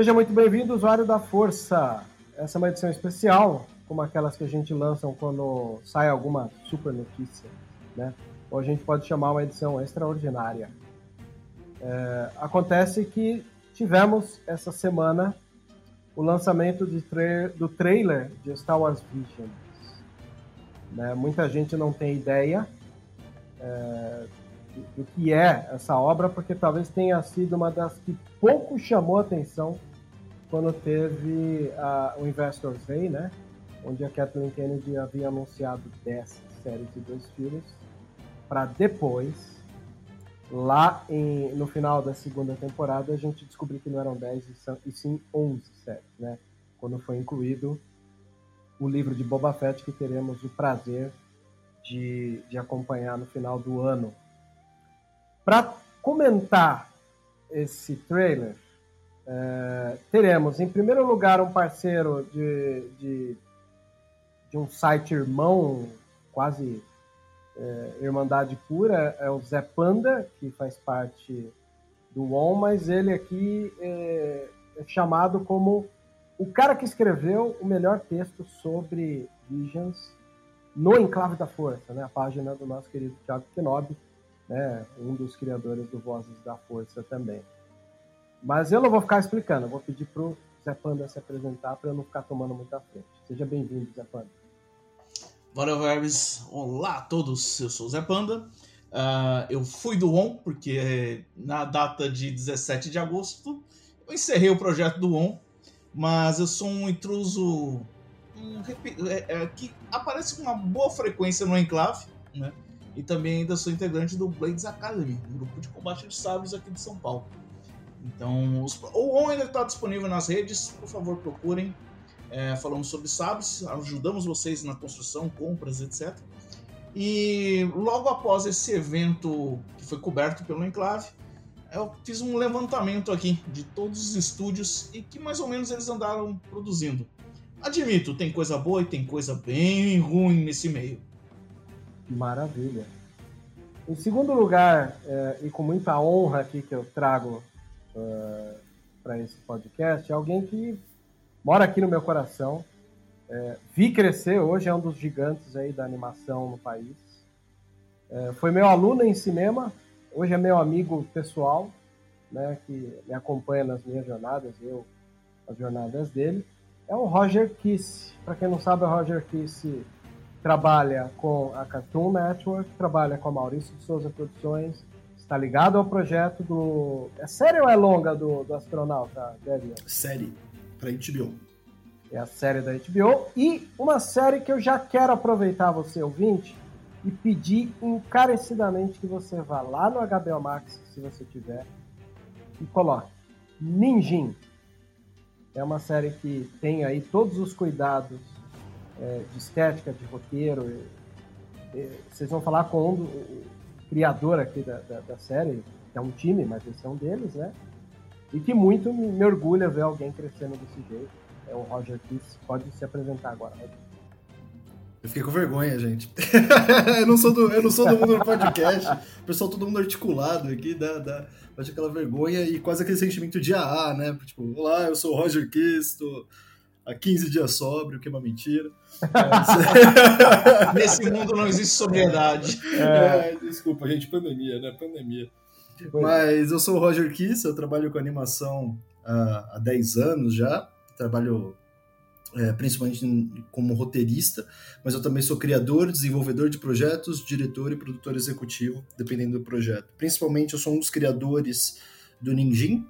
Seja muito bem-vindo, usuário da Força. Essa é uma edição especial, como aquelas que a gente lança quando sai alguma super notícia, né? Ou a gente pode chamar uma edição extraordinária. É, acontece que tivemos essa semana o lançamento tra do trailer de Star Wars Visions. Né? Muita gente não tem ideia é, do que é essa obra, porque talvez tenha sido uma das que pouco chamou atenção quando teve a, o Investors Day, né? Onde a Kathleen Kennedy havia anunciado 10 séries de dois filmes, para depois, lá em, no final da segunda temporada, a gente descobrir que não eram 10 e sim 11 séries, né? Quando foi incluído o livro de Boba Fett que teremos o prazer de, de acompanhar no final do ano. Para comentar esse trailer, é, teremos, em primeiro lugar, um parceiro de, de, de um site irmão, quase é, Irmandade Pura, é o Zé Panda, que faz parte do ON, mas ele aqui é, é chamado como o cara que escreveu o melhor texto sobre Visions no Enclave da Força, né? a página do nosso querido Thiago Kenobi, né? um dos criadores do Vozes da Força também. Mas eu não vou ficar explicando, eu vou pedir pro Zé Panda se apresentar para eu não ficar tomando muita frente. Seja bem-vindo, Zé Panda. Valeu, Verbes. Olá a todos, eu sou o Zé Panda. Uh, eu fui do ON, porque na data de 17 de agosto eu encerrei o projeto do ON, mas eu sou um intruso um, é, é, que aparece com uma boa frequência no Enclave, né? E também ainda sou integrante do Blades Academy, um grupo de combate de sabres aqui de São Paulo. Então, os, o ON ainda está disponível nas redes, por favor, procurem. É, falamos sobre SABs, ajudamos vocês na construção, compras, etc. E logo após esse evento que foi coberto pelo Enclave, eu fiz um levantamento aqui de todos os estúdios e que mais ou menos eles andaram produzindo. Admito, tem coisa boa e tem coisa bem ruim nesse meio. Maravilha. Em segundo lugar, é, e com muita honra aqui que eu trago eh, para esse podcast é alguém que mora aqui no meu coração. É, vi crescer, hoje é um dos gigantes aí da animação no país. É, foi meu aluno em cinema, hoje é meu amigo pessoal, né, que me acompanha nas minhas jornadas, eu as jornadas dele. É o Roger Kiss. Para quem não sabe, o Roger Kiss trabalha com a Cartoon Network, trabalha com a Maurício de Souza Produções, Tá ligado ao projeto do. É série ou é longa do, do astronauta, Debian? Série, pra HBO. É a série da HBO. E uma série que eu já quero aproveitar você, ouvinte, e pedir encarecidamente que você vá lá no HBO Max, se você tiver, e coloque Ninjin. É uma série que tem aí todos os cuidados é, de estética, de roteiro, vocês vão falar com um, criador aqui da, da, da série, é um time, mas esse é um deles, né? E que muito me, me orgulha ver alguém crescendo desse jeito. É o Roger Kiss. Pode se apresentar agora, Roger. Eu fiquei com vergonha, gente. eu, não sou do, eu não sou do mundo do podcast. O pessoal, todo mundo articulado aqui, dá, dá, bate aquela vergonha e quase aquele sentimento de AA, né? Tipo, olá, eu sou o Roger Kiss, tô há 15 dias sóbrio, que é uma mentira. Mas... Nesse mundo não existe sobriedade. É, desculpa, gente, pandemia, né? Pandemia. Mas eu sou o Roger Kiss, eu trabalho com animação há, há 10 anos já. Trabalho é, principalmente como roteirista, mas eu também sou criador, desenvolvedor de projetos, diretor e produtor executivo, dependendo do projeto. Principalmente eu sou um dos criadores do Ninjin,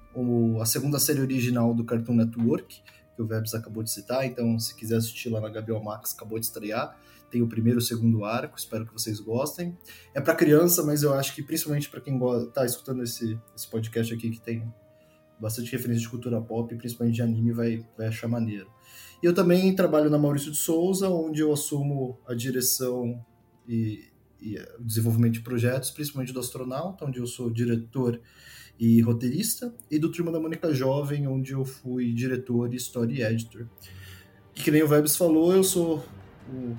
a segunda série original do Cartoon Network, que o Vebs acabou de citar, então se quiser assistir lá na Gabriel Max, acabou de estrear. Tem o primeiro e o segundo arco, espero que vocês gostem. É para criança, mas eu acho que principalmente para quem está escutando esse, esse podcast aqui, que tem bastante referência de cultura pop, principalmente de anime, vai, vai achar maneiro. E eu também trabalho na Maurício de Souza, onde eu assumo a direção e, e o desenvolvimento de projetos, principalmente do Astronauta, onde eu sou diretor e roteirista, e do Turma da Mônica Jovem, onde eu fui diretor, história e editor. E que nem o Vebs falou, eu sou o,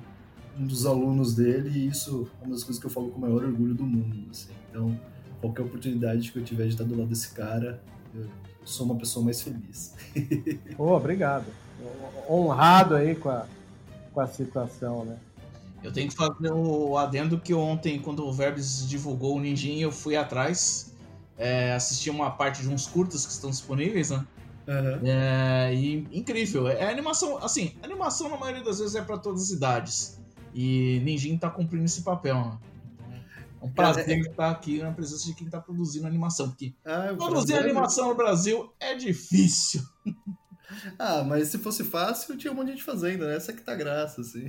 um dos alunos dele, e isso é uma das coisas que eu falo com o maior orgulho do mundo. Assim. Então, qualquer oportunidade que eu tiver de estar do lado desse cara, eu sou uma pessoa mais feliz. oh, obrigado. Honrado aí com a, com a situação, né? Eu tenho que fazer o adendo que ontem, quando o Verbs divulgou o Ninjin, eu fui atrás é, assisti uma parte de uns curtas que estão disponíveis, né? Uhum. É, e incrível. É animação, assim, animação na maioria das vezes é para todas as idades. E Ninjin tá cumprindo esse papel, né? É um prazer é... estar aqui na presença de quem tá produzindo animação, porque ah, produzir animação no Brasil é difícil. Ah, mas se fosse fácil, tinha um monte de gente fazendo, né? Essa que tá graça, assim.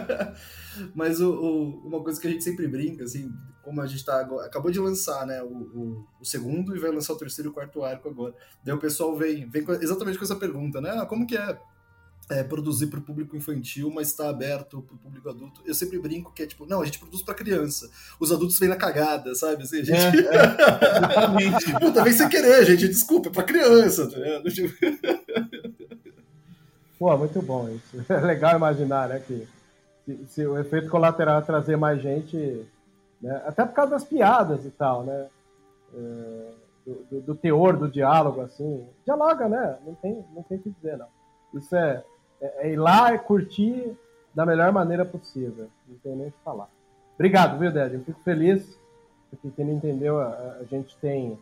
mas o, o, uma coisa que a gente sempre brinca, assim, como a gente tá agora, acabou de lançar, né, o, o, o, segundo e vai lançar o terceiro e o quarto arco agora. Daí o pessoal vem, vem com, exatamente com essa pergunta, né? Ah, como que é é, produzir para o público infantil, mas está aberto para o público adulto. Eu sempre brinco que é tipo, não, a gente produz para criança. Os adultos vêm na cagada, sabe? Assim, a gente. É, é, Puta, vem sem querer, gente. Desculpa, é para criança. Tá Pô, muito bom isso. É legal imaginar, né? Que se, se o efeito colateral é trazer mais gente, né, até por causa das piadas e tal, né? É, do, do, do teor do diálogo, assim. Dialoga, né? Não tem, não tem o que dizer, não. Isso é, é, é ir lá e curtir da melhor maneira possível. Não tem nem o que falar. Obrigado, viu, Ded? Eu fico feliz, porque quem não entendeu, a, a, gente tem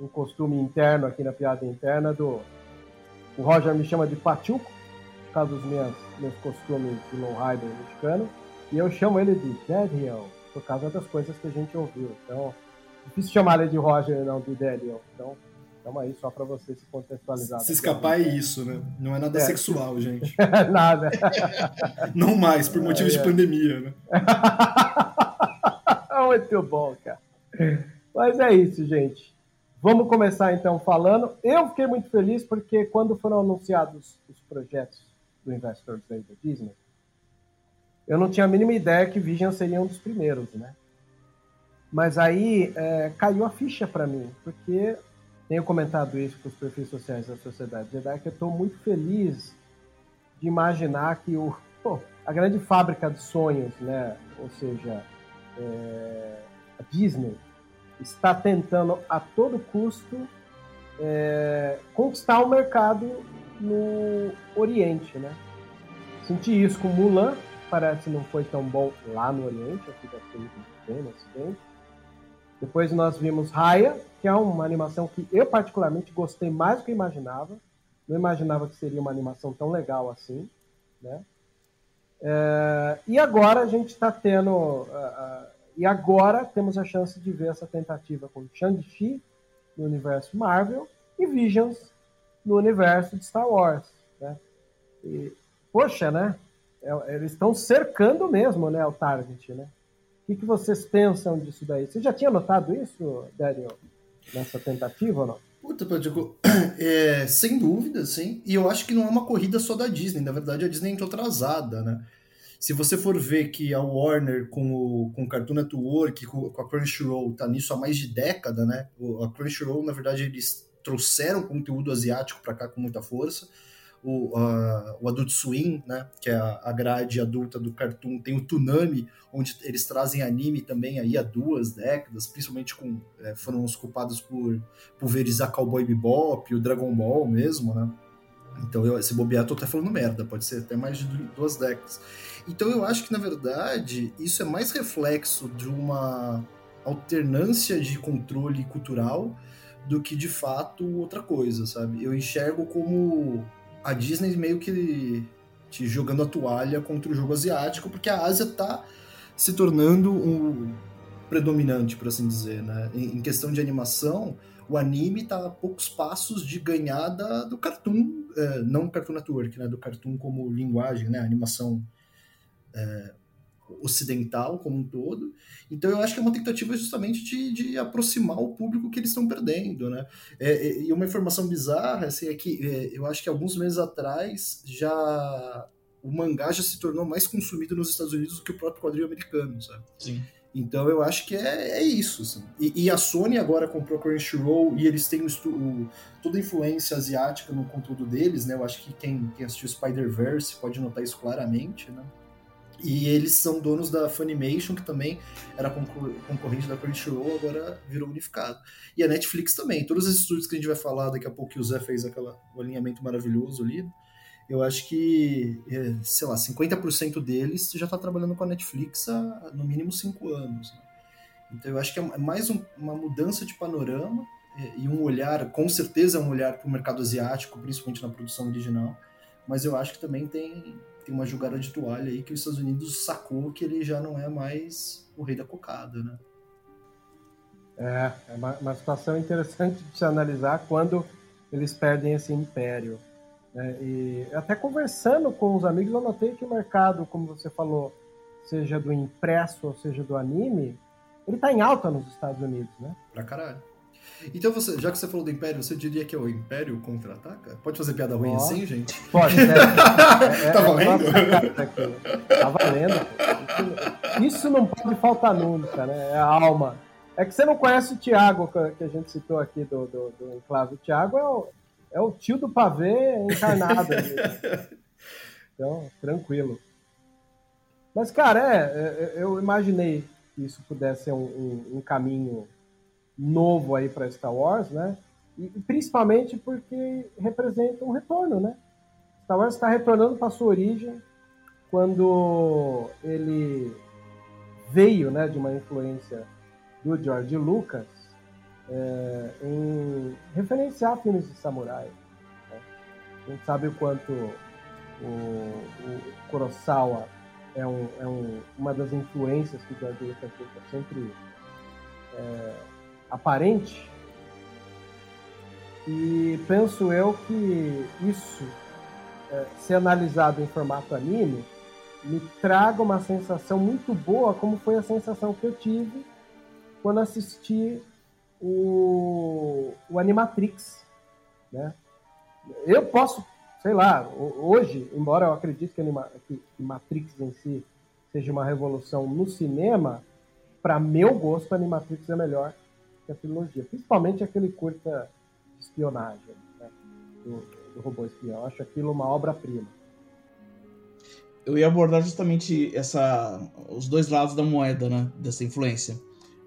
um costume interno aqui na piada interna do. O Roger me chama de Pachuco, por causa dos meus, meus costumes de lowrider mexicano, e eu chamo ele de Daniel, por causa das coisas que a gente ouviu. Então, difícil chamar ele de Roger não de Daniel. Então, Tamo aí só para você se contextualizar. Se escapar é isso, né? Não é nada é. sexual, gente. nada. Não mais, por motivos é, de pandemia, né? Muito bom, cara. Mas é isso, gente. Vamos começar então falando. Eu fiquei muito feliz porque quando foram anunciados os projetos do Investors Day da Disney, eu não tinha a mínima ideia que Vision seria um dos primeiros, né? Mas aí é, caiu a ficha para mim, porque tenho comentado isso com os perfis sociais da Sociedade Jedi, que eu estou muito feliz de imaginar que o, pô, a grande fábrica de sonhos, né, ou seja, é, a Disney, está tentando a todo custo é, conquistar o mercado no Oriente, né? Senti isso com Mulan, parece não foi tão bom lá no Oriente, aqui deve ter bem no Ocidente. Depois nós vimos Raya, que é uma animação que eu particularmente gostei mais do que imaginava. Não imaginava que seria uma animação tão legal assim, né? É, e agora a gente está tendo, uh, uh, e agora temos a chance de ver essa tentativa com Shang-Chi no universo Marvel e Visions no universo de Star Wars, né? E, poxa, né? É, eles estão cercando mesmo, né, o target, né? O que, que vocês pensam disso daí? Você já tinha notado isso, Daniel, nessa tentativa ou não? Puta, Padico, é, sem dúvida, sim. E eu acho que não é uma corrida só da Disney. Na verdade, a Disney entrou atrasada, né? Se você for ver que a Warner com o, com o Cartoon Network, com, com a Crunchyroll, tá nisso há mais de década, né? A Crunchyroll, na verdade, eles trouxeram conteúdo asiático para cá com muita força. O, o Adult Swim, né, que é a, a grade adulta do Cartoon, tem o Toonami, onde eles trazem anime também aí há duas décadas, principalmente com é, foram os culpados por pulverizar Cowboy Bebop, o Dragon Ball mesmo, né? Então, eu, esse bobear, tô até falando merda, pode ser até mais de duas décadas. Então, eu acho que, na verdade, isso é mais reflexo de uma alternância de controle cultural do que, de fato, outra coisa, sabe? Eu enxergo como a Disney meio que te jogando a toalha contra o jogo asiático, porque a Ásia tá se tornando um predominante, por assim dizer, né? Em, questão de animação, o anime está a poucos passos de ganhar do cartoon, é, não Cartoon Network, né, do cartoon como linguagem, né, animação é, ocidental como um todo. Então eu acho que é uma tentativa justamente de, de aproximar o público que eles estão perdendo, né? É, é, e uma informação bizarra assim, é que é, eu acho que alguns meses atrás já o mangá já se tornou mais consumido nos Estados Unidos do que o próprio quadrinho americano, sabe? Sim. Então eu acho que é, é isso. Assim. E, e, a Sony agora comprou a Crunchyroll e eles têm o, o, toda a influência asiática no conteúdo deles, né? Eu acho que quem, quem assistiu Spider-Verse pode notar isso claramente, né? E eles são donos da Funimation, que também era concorrente da Crunchyroll, agora virou unificado. E a Netflix também. Todos esses estúdios que a gente vai falar daqui a pouco, que o Zé fez aquela, o alinhamento maravilhoso ali, eu acho que, é, sei lá, 50% deles já está trabalhando com a Netflix há no mínimo cinco anos. Né? Então eu acho que é mais um, uma mudança de panorama é, e um olhar, com certeza é um olhar para o mercado asiático, principalmente na produção original, mas eu acho que também tem, tem uma jogada de toalha aí que os Estados Unidos sacou que ele já não é mais o rei da cocada, né? É, é uma, uma situação interessante de se analisar quando eles perdem esse império. Né? E até conversando com os amigos, eu notei que o mercado, como você falou, seja do impresso ou seja do anime, ele está em alta nos Estados Unidos, né? Pra caralho. Então, você, já que você falou do Império, você diria que é o Império contra-ataca? Pode fazer piada ruim assim, gente? Pode, né? É, é, tá valendo? É tá valendo. Isso, não pode faltar nunca, né? É a alma. É que você não conhece o Thiago, que a gente citou aqui do, do, do Enclave. O Thiago é o, é o tio do pavê encarnado. então, tranquilo. Mas, cara, é, é, eu imaginei que isso pudesse ser um, um, um caminho novo aí para Star Wars, né? E, e, principalmente porque representa um retorno, né? Star Wars está retornando para sua origem quando ele veio, né, de uma influência do George Lucas é, em referenciar filmes de samurai. Né? A gente sabe o quanto o, o Kurosawa é, um, é um, uma das influências que o George Lucas teve sempre é, aparente. E penso eu que isso, é, ser analisado em formato anime, me traga uma sensação muito boa, como foi a sensação que eu tive quando assisti o, o Animatrix, né? Eu posso, sei lá, hoje, embora eu acredite que, Anima, que Matrix em si seja uma revolução no cinema, para meu gosto, Animatrix é melhor que a trilogia, principalmente aquele curta espionagem né? do, do robô espião. Acho aquilo uma obra-prima. Eu ia abordar justamente essa, os dois lados da moeda, né, dessa influência.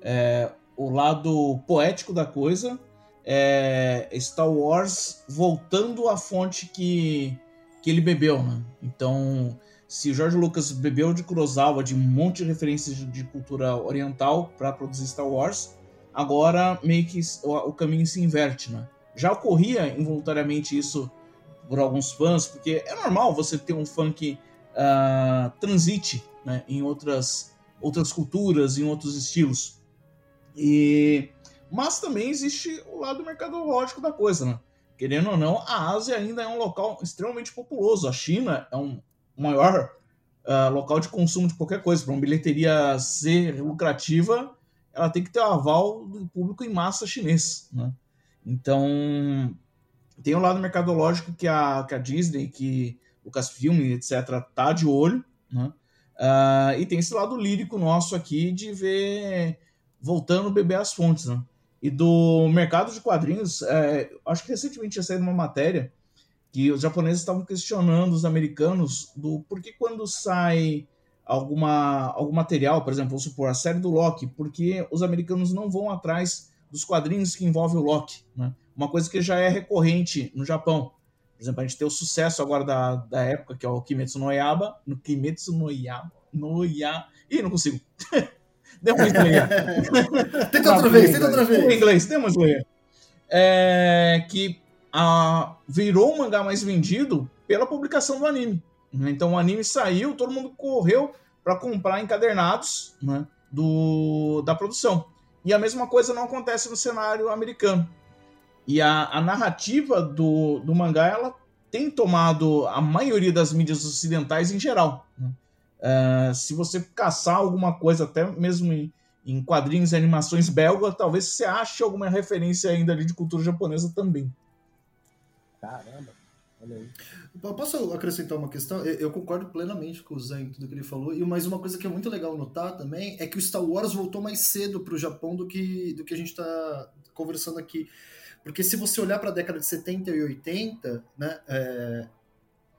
É, o lado poético da coisa, é Star Wars voltando à fonte que, que ele bebeu, né? Então, se George Lucas bebeu de Kurosawa, de um monte de referências de cultura oriental para produzir Star Wars, agora meio que o, caminho se inverte, né? Já ocorria involuntariamente isso por alguns fãs, porque é normal você ter um fã que uh, transite né, em outras, outras culturas, em outros estilos. E mas também existe o lado mercadológico da coisa, né? Querendo ou não, a Ásia ainda é um local extremamente populoso. A China é um maior uh, local de consumo de qualquer coisa. Para uma bilheteria ser lucrativa, ela tem que ter o aval do público em massa chinês, né? Então, tem o lado mercadológico que a, que a Disney, que Lucasfilm, etc., tá de olho, né? Uh, e tem esse lado lírico nosso aqui de ver voltando beber as fontes, né? E do mercado de quadrinhos, é, acho que recentemente tinha saído uma matéria que os japoneses estavam questionando os americanos do porquê quando sai alguma, algum material, por exemplo, vamos supor, a série do Loki, porque os americanos não vão atrás dos quadrinhos que envolvem o Loki, né? Uma coisa que já é recorrente no Japão. Por exemplo, a gente tem o sucesso agora da, da época, que é o Kimetsu no Yaba, no Kimetsu no Yaba, no Ya... Ih, não consigo. Demon Slayer. tenta outra vez, tenta outra vez. Em inglês, Demon Slayer. É, que a, virou o mangá mais vendido pela publicação do anime. Né? Então o anime saiu, todo mundo correu para comprar encadernados né, do, da produção. E a mesma coisa não acontece no cenário americano. E a, a narrativa do, do mangá ela tem tomado a maioria das mídias ocidentais em geral. Né? Uh, se você caçar alguma coisa, até mesmo em, em quadrinhos e animações belga, talvez você ache alguma referência ainda ali de cultura japonesa também. Caramba, olha aí. Posso acrescentar uma questão? Eu concordo plenamente com o Zé em tudo que ele falou. E mais uma coisa que é muito legal notar também é que o Star Wars voltou mais cedo para o Japão do que, do que a gente está conversando aqui. Porque se você olhar para a década de 70 e 80, né, é,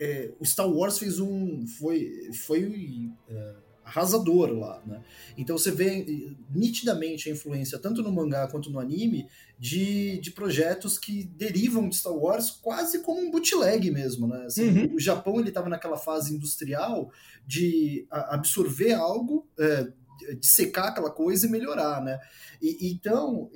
é, o Star Wars fez um. foi, foi é, arrasador lá, né? Então você vê nitidamente a influência, tanto no mangá quanto no anime, de, de projetos que derivam de Star Wars quase como um bootleg mesmo, né? Assim, uhum. O Japão ele estava naquela fase industrial de absorver algo, é, de secar aquela coisa e melhorar, né? E, então,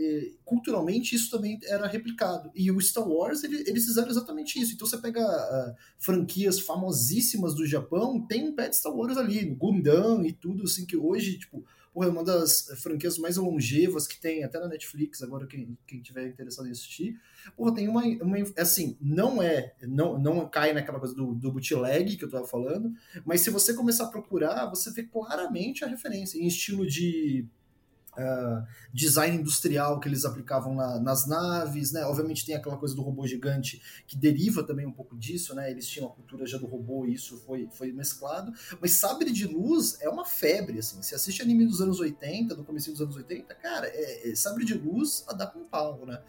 culturalmente, isso também era replicado. E o Star Wars, ele, eles fizeram exatamente isso. Então, você pega uh, franquias famosíssimas do Japão, tem um pé de Star Wars ali, no Gundam e tudo, assim, que hoje, tipo, porra, é uma das franquias mais longevas que tem, até na Netflix, agora quem, quem tiver interessado em assistir. Porra, tem uma, uma. Assim, não é. Não, não cai naquela coisa do, do bootleg que eu tava falando, mas se você começar a procurar, você vê claramente a referência em estilo de uh, design industrial que eles aplicavam na, nas naves, né? Obviamente tem aquela coisa do robô gigante que deriva também um pouco disso, né? Eles tinham a cultura já do robô e isso foi, foi mesclado. Mas Sabre de Luz é uma febre, assim. Se assiste anime dos anos 80, do começo dos anos 80, cara, é, é Sabre de Luz a dar com pau, né?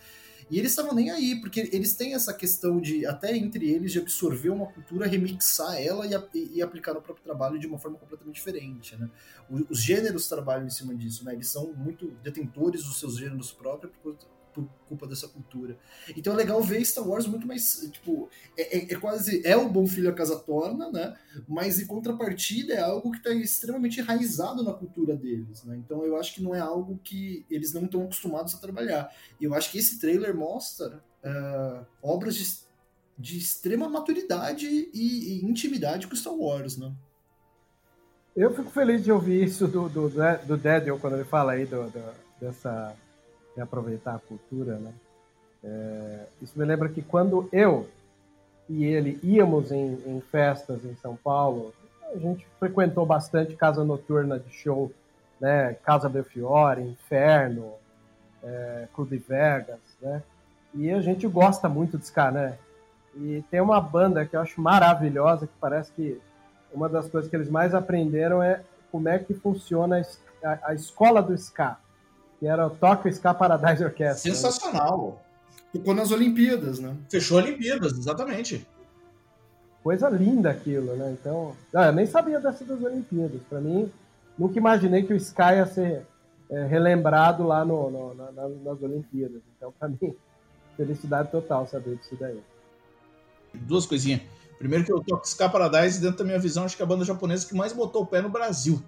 E eles estavam nem aí, porque eles têm essa questão de, até entre eles, de absorver uma cultura, remixar ela e, e aplicar no próprio trabalho de uma forma completamente diferente, né? Os, gêneros trabalham em cima disso, né? Eles são muito detentores dos seus gêneros próprios por, por culpa dessa cultura. Então é legal ver Star Wars muito mais, tipo, é, é, é, quase, é o bom filho a casa torna, né? Mas em contrapartida é algo que está extremamente enraizado na cultura deles, né? Então eu acho que não é algo que eles não estão acostumados a trabalhar. E eu acho que esse trailer mostra uh, obras de, de, extrema maturidade e, e, intimidade com Star Wars, né? Eu fico feliz de ouvir isso do, do, do Daniel quando ele fala aí do, do dessa aproveitar a cultura, né? É, isso me lembra que quando eu e ele íamos em, em, festas em São Paulo, a gente frequentou bastante casa noturna de show, né? Casa Belfiore, Inferno, é, Clube Vegas, né? E a gente gosta muito de ska, né? E tem uma banda que eu acho maravilhosa, que parece que uma das coisas que eles mais aprenderam é como é que funciona a, a escola do ska que era o Tokyo Ska Paradise Orchestra. Sensacional. Ficou nas Olimpíadas, né? Fechou Olimpíadas, exatamente. Coisa linda aquilo, né? Então, ah, eu nem sabia dessa das Olimpíadas. Para mim, nunca imaginei que o Sky ia ser é, relembrado lá no, no na, nas Olimpíadas. Então, para mim, felicidade total saber disso daí. Duas coisinhas. Primeiro que o Ska Paradise, dentro da minha visão, acho que é a banda japonesa que mais botou o pé no Brasil.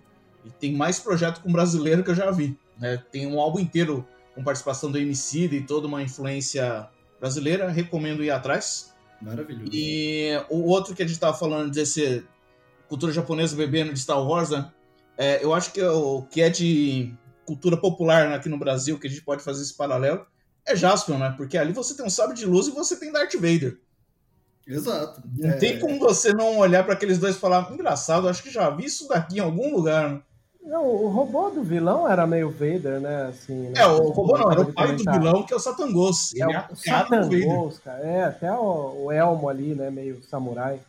E tem mais projeto com brasileiro que eu já vi. Né? Tem um álbum inteiro com participação do MC e toda uma influência brasileira. Recomendo ir atrás. Maravilhoso. E o outro que a gente estava falando desse cultura japonesa bebendo de Star Wars, né? É, eu acho que o que é de cultura popular aqui no Brasil, que a gente pode fazer esse paralelo, é Jaspion, né? Porque ali você tem um sabre de luz e você tem Darth Vader. Exato. Não é... tem como você não olhar para aqueles dois e falar, engraçado, acho que já vi isso daqui em algum lugar. Não, o robô do vilão era meio Vader, né? Assim, né? É, o robô não, era o pai do vilão, que é o Satangos. É, é o Satangos, cara. É, até o, o, elmo ali, né? Meio samurai.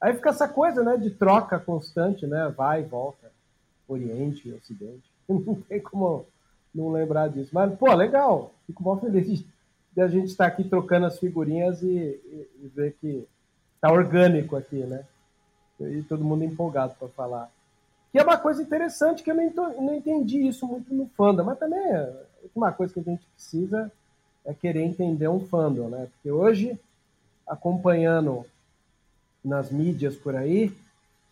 Aí fica essa coisa, né? De troca constante, né? Vai e volta. Oriente e Ocidente. Não tem como não lembrar disso. Mas, pô, legal. Fico muito feliz de a gente estar aqui trocando as figurinhas e, e, e ver que tá orgânico aqui, né? E todo mundo empolgado para falar. Que é uma coisa interessante que eu não, não entendi isso muito no fandom, mas também é uma coisa que a gente precisa é querer entender um fandom, né? Porque hoje, acompanhando nas mídias por aí,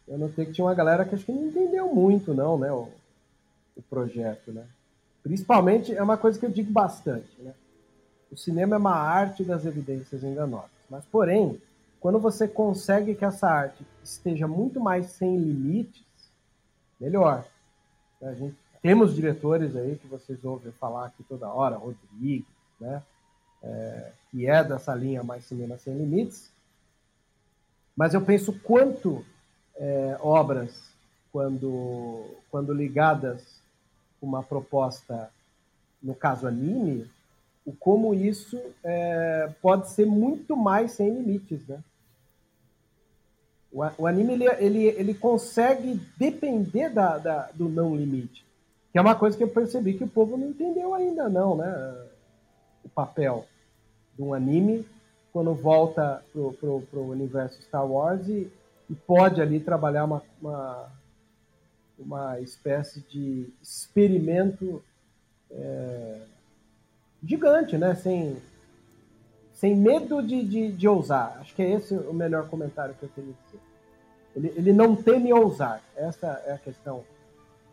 eu notei que tinha uma galera que acho que não entendeu muito, não, né? O, o projeto, né? Principalmente, é uma coisa que eu digo bastante, né? O cinema é uma arte das evidências enganosas. Mas, porém, quando você consegue que essa arte esteja muito mais sem limites, melhor. A gente, temos diretores aí que vocês ouvem falar aqui toda hora, Rodrigues, né? É, que é dessa linha mais cinema sem limites. Mas eu penso quanto é, obras, quando, quando ligadas uma proposta, no caso anime, o como isso é, pode ser muito mais sem limites, né? O, o anime ele, ele, ele consegue depender da, da, do não limite, que é uma coisa que eu percebi que o povo não entendeu ainda não, né? O papel de um anime quando volta pro, pro, pro universo Star Wars e, e pode ali trabalhar uma, uma, uma espécie de experimento é, gigante, né? Sem, sem medo de, de, de, ousar. Acho que é esse o melhor comentário que eu tenho que dizer. Ele, ele não teme ousar. Essa é a questão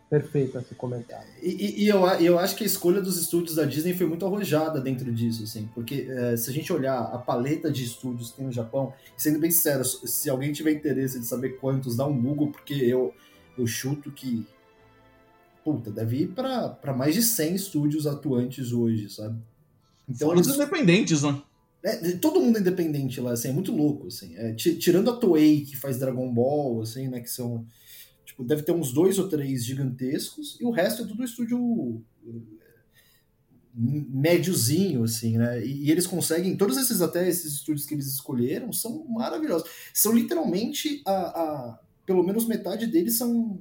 perfeita a se comentar. E, e, eu, eu acho que a escolha dos estúdios da Disney foi muito arrojada dentro disso, assim, porque é, se a gente olhar a paleta de estúdios que tem no Japão, sendo bem sincero, se alguém tiver interesse de saber quantos, dá um Google, porque eu, eu chuto que puta, deve ir para mais de 100 estúdios atuantes hoje, sabe? Então, Fora eles... independentes, né? É, todo mundo é independente lá, assim, é muito louco, assim. É, tirando a Toei, que faz Dragon Ball, assim, né, que são... Tipo, deve ter uns dois ou três gigantescos, e o resto é tudo estúdio médiozinho, assim, né? E, e, eles conseguem, todos esses até esses estúdios que eles escolheram são maravilhosos. São literalmente a, a pelo menos metade deles são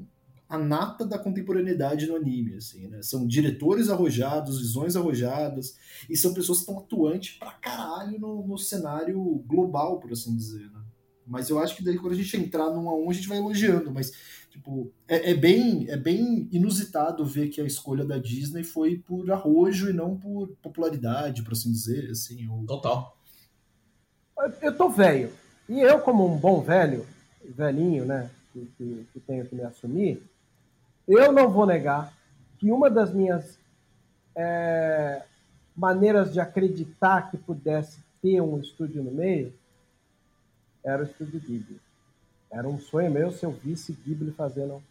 a nata da contemporaneidade no anime, assim, né? São diretores arrojados, visões arrojadas, e são pessoas que estão atuantes pra caralho no, no, cenário global, por assim dizer, né? Mas eu acho que daí quando a gente entrar num a um, a gente vai elogiando, mas, tipo, é, é, bem, é bem inusitado ver que a escolha da Disney foi por arrojo e não por popularidade, por assim dizer, assim. Ou... Total. Eu tô velho, e eu como um bom velho, velhinho, né, que, que, que tenho que me assumir, eu não vou negar que uma das minhas é, maneiras de acreditar que pudesse ter um estúdio no meio era o estúdio Ghibli. Era um sonho meu se eu visse Ghibli fazendo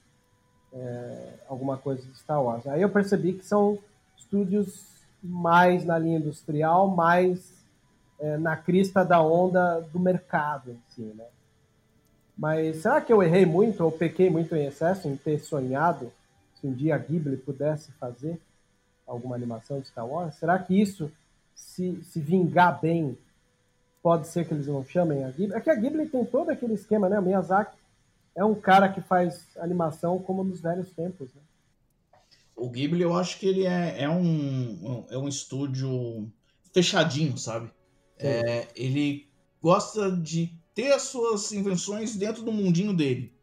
é, alguma coisa de Star Wars. Aí eu percebi que são estúdios mais na linha industrial, mais é, na crista da onda do mercado em si, né? Mas será que eu errei muito ou pequei muito em excesso em ter sonhado se um dia a Ghibli pudesse fazer alguma animação de Star Wars? Será que isso, se, se vingar bem, pode ser que eles não chamem a Ghibli? É que a Ghibli tem todo aquele esquema, né? O Miyazaki é um cara que faz animação como nos velhos tempos, né? O Ghibli, eu acho que ele é, é, um, é um estúdio fechadinho, sabe? É, ele gosta de ter as suas invenções dentro do mundinho dele.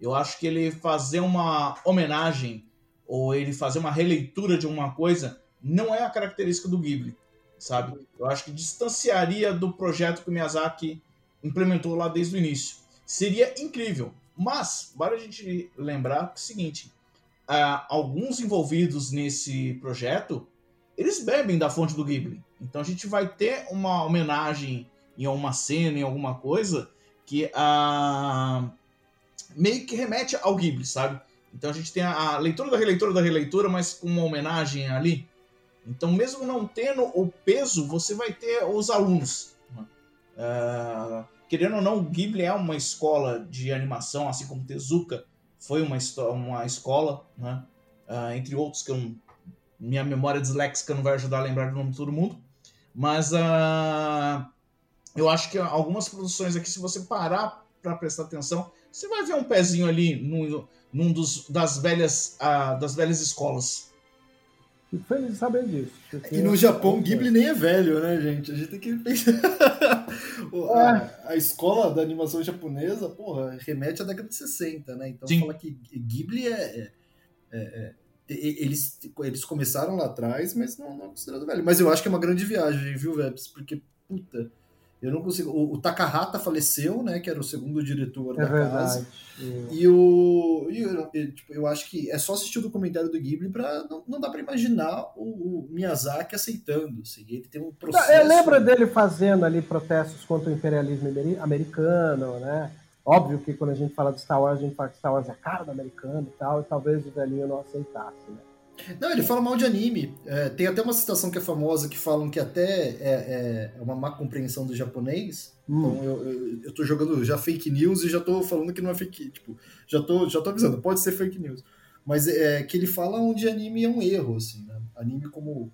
Eu acho que ele fazer uma homenagem ou ele fazer uma releitura de uma coisa não é a característica do Ghibli, sabe? Eu acho que distanciaria do projeto que o Miyazaki implementou lá desde o início. Seria incrível, mas vale a gente lembrar que é o seguinte: uh, alguns envolvidos nesse projeto eles bebem da fonte do Ghibli. Então a gente vai ter uma homenagem em uma cena, em alguma coisa, que a meio que remete ao Ghibli, sabe? Então a gente tem a, leitura da releitura da releitura, mas com uma homenagem ali. Então, mesmo não tendo o peso, você vai ter os alunos. Uh, querendo ou não, o Ghibli é uma escola de animação, assim como Tezuka foi uma, uma escola, né? Uh, entre outros que eu, minha memória disléxica não vai ajudar a lembrar do nome de todo mundo. Mas uh, eu acho que algumas produções aqui, se você parar para prestar atenção, você vai ver um pezinho ali num, num dos, das, velhas, uh, das velhas escolas. Fico feliz de saber disso. E no Japão, Ghibli nem é velho, né, gente? A gente tem que pensar. é. a, a, escola da animação japonesa, porra, remete à década de 60, né? Então, Sim. fala que Ghibli é, é, é, é eles, eles começaram lá atrás, mas não, não é considerado velho. Mas eu acho que é uma grande viagem, viu, Vebs? Porque, puta, eu não consigo. O, o, Takahata faleceu, né? Que era o segundo diretor é da verdade. casa. É. E o. E eu, eu, tipo, eu acho que é só assistir o documentário do Ghibli para não, não dá para imaginar o, o, Miyazaki aceitando. Assim, ele tem um processo. Eu lembro dele fazendo ali protestos contra o imperialismo americano, né? Óbvio que quando a gente fala de Star Wars, a gente fala que Star Wars é a cara do americano e tal, e talvez o velhinho não aceitasse, né? Não, ele fala mal de anime. É, tem até uma citação que é famosa que falam que até é, é, é uma má compreensão do japonês. Hum. Então eu, eu, eu tô jogando já fake news e já tô falando que não é fake. Tipo, já tô, já tô avisando, pode ser fake news. Mas é que ele fala onde anime é um erro, assim, né? Anime como,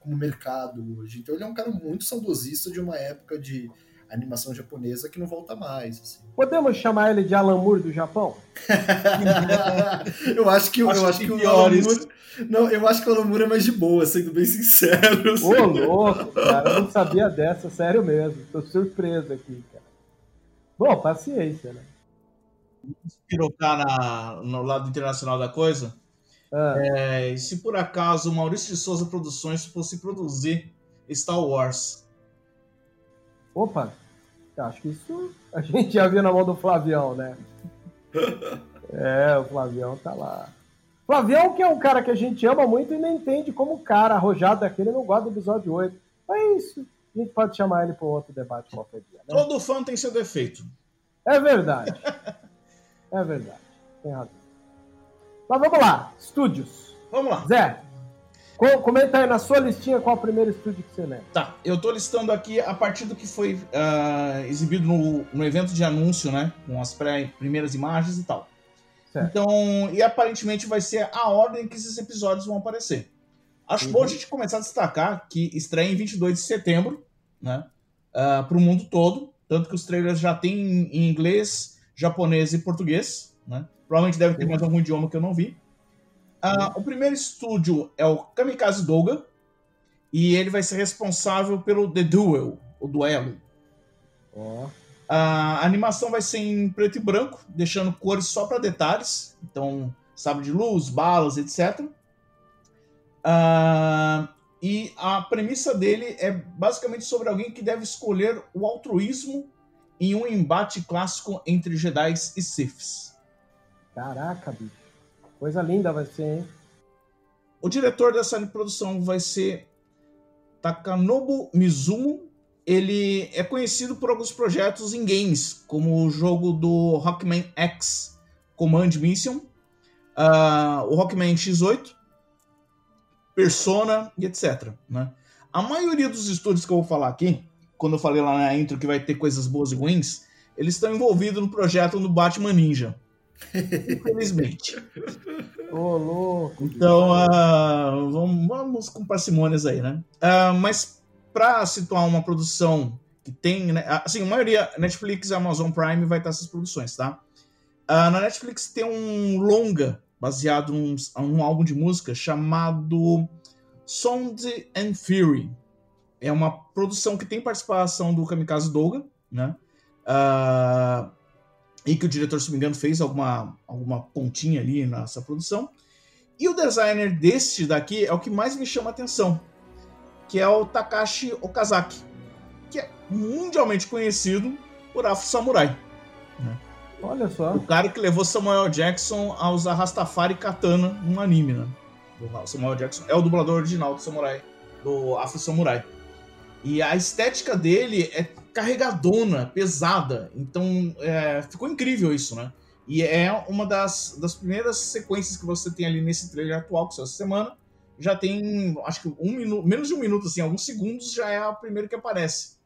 como mercado hoje. Então ele é um cara muito saudosista de uma época de animação japonesa que não volta mais. Assim. Podemos chamar ele de Alan Moore do Japão? eu acho que, acho eu acho que, que o Alan Moore, não, eu acho que o Alan Moore é mais de boa, sendo bem sincero. Assim. Ô, louco, cara, eu não sabia dessa, sério mesmo. Tô surpreso aqui, cara. Bom, paciência, né? Pirocar na, no lado internacional da coisa, ah. é, se por acaso o Maurício de Souza Produções fosse produzir Star Wars, Opa, acho que isso a gente já viu na mão do Flavião, né? É, o Flavião tá lá. Flavião, que é um cara que a gente ama muito e nem entende como cara arrojado daquele não gosta do episódio 8. É isso. A gente pode chamar ele para outro debate qualquer dia. Né? Todo fã tem seu defeito. É verdade. é verdade. Tem razão. Mas vamos lá. Estúdios. Vamos lá. Zé, Comenta aí na sua listinha qual é o primeiro estúdio que você lembra. Tá, eu tô listando aqui a partir do que foi uh, exibido no, no evento de anúncio, né? Com as pré, primeiras imagens e tal. Certo. Então, e aparentemente vai ser a ordem que esses episódios vão aparecer. Acho uhum. bom a gente começar a destacar que estreia em 22 de setembro, né? Uh, para o mundo todo. Tanto que os trailers já tem em inglês, japonês e português, né? Provavelmente deve ter uhum. mais algum idioma que eu não vi. Uh, o primeiro estúdio é o Kamikaze Douga, e ele vai ser responsável pelo The Duel, o duelo. Oh. Uh, a animação vai ser em preto e branco, deixando cores só para detalhes, então sabe de luz, balas, etc. Uh, ah, e a premissa dele é basicamente sobre alguém que deve escolher o altruísmo em um embate clássico entre Jedi e Siths. Caraca, bicho. Coisa linda vai ser, hein? O diretor dessa produção vai ser Takanobu Mizumo. Ele é conhecido por alguns projetos em games, como o jogo do Rockman X Command Mission, uh, o Rockman X8, Persona e etc. Né? A maioria dos estúdios que eu vou falar aqui, quando eu falei lá na intro que vai ter coisas boas e ruins, eles estão envolvidos no projeto do Batman Ninja. Infelizmente. Ô, oh, louco. Então, uh, vamos, vamos com parcimônias aí, né? Uh, mas para situar uma produção que tem, né, assim, a maioria, Netflix e Amazon Prime vai ter essas produções, tá? Uh, na Netflix tem um longa baseado num, num álbum de música chamado Sound and Fury. É uma produção que tem participação do Kamikaze Douga, né? Uh, e que o diretor, se não me engano, fez alguma, alguma pontinha ali nessa produção. E o designer deste daqui é o que mais me chama a atenção, que é o Takashi Okazaki, que é mundialmente conhecido por Afro Samurai. Né? Olha só. O cara que levou Samuel Jackson a usar Rastafari Katana num anime, né? O Samuel Jackson é o dublador original do Samurai, do Afro Samurai. E a estética dele é carregadona, pesada. Então é, ficou incrível isso, né? E é uma das, das primeiras sequências que você tem ali nesse trailer atual, que saiu essa semana. Já tem, acho que um minuto, menos de um minuto, assim, alguns segundos já é a primeira que aparece.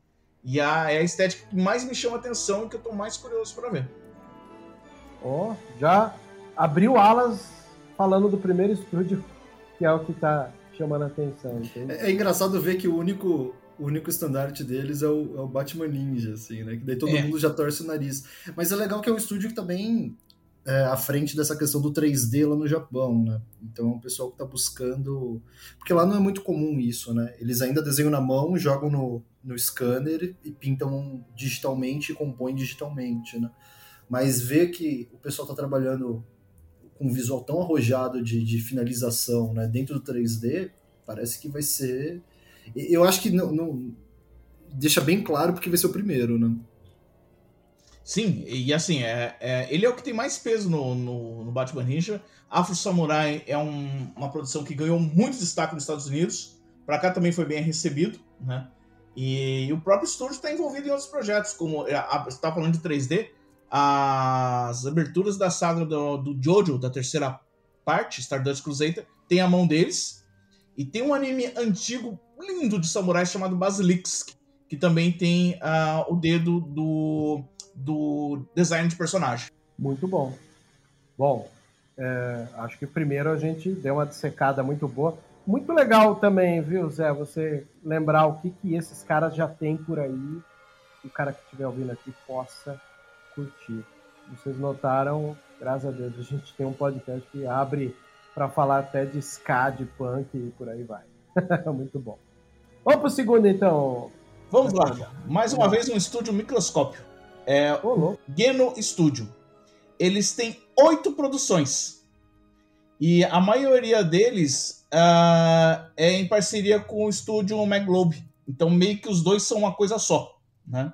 E a, é a estética que mais me chama atenção e que eu tô mais curioso para ver. Ó, oh, já abriu alas falando do primeiro estúdio, que é o que tá chamando a atenção. É, é, engraçado ver que o único o único estandarte deles é o, é o, Batman Ninja, assim, né? Que daí todo é. mundo já torce o nariz. Mas é legal que é um estúdio que também é, à frente dessa questão do 3D lá no Japão, né? Então é um pessoal que está buscando. Porque lá não é muito comum isso, né? Eles ainda desenham na mão, jogam no, no scanner e pintam digitalmente e compõem digitalmente, né? Mas ver que o pessoal está trabalhando com um visual tão arrojado de, de finalização né, dentro do 3D, parece que vai ser. Eu acho que não, não deixa bem claro porque vai ser o primeiro, né? Sim, e assim, é, é, ele é o que tem mais peso no, no, no Batman Ninja. Afro Samurai é um, uma produção que ganhou muito destaque nos Estados Unidos. Para cá também foi bem recebido, né? E, e o próprio estúdio está envolvido em outros projetos, como é, você está falando de 3D, as aberturas da saga do, do Jojo, da terceira parte, Stardust Crusader, tem a mão deles. E tem um anime antigo, lindo de samurai chamado Basilisk, que também tem uh, o dedo do do design de personagem. Muito bom. Bom, é, acho que primeiro a gente deu uma dissecada muito boa. Muito legal também, viu, Zé, você lembrar o que, que esses caras já têm por aí, o cara que estiver ouvindo aqui possa curtir. Vocês notaram, graças a Deus, a gente tem um podcast que abre para falar até de ska, de punk e por aí vai. muito bom. Vamos pro segundo, então. Vamos lá. Mais uma vez um estúdio microscópio. É o Geno Studio. Eles têm oito produções. E a maioria deles uh, é em parceria com o estúdio Maglobe. Então, meio que os dois são uma coisa só. Né?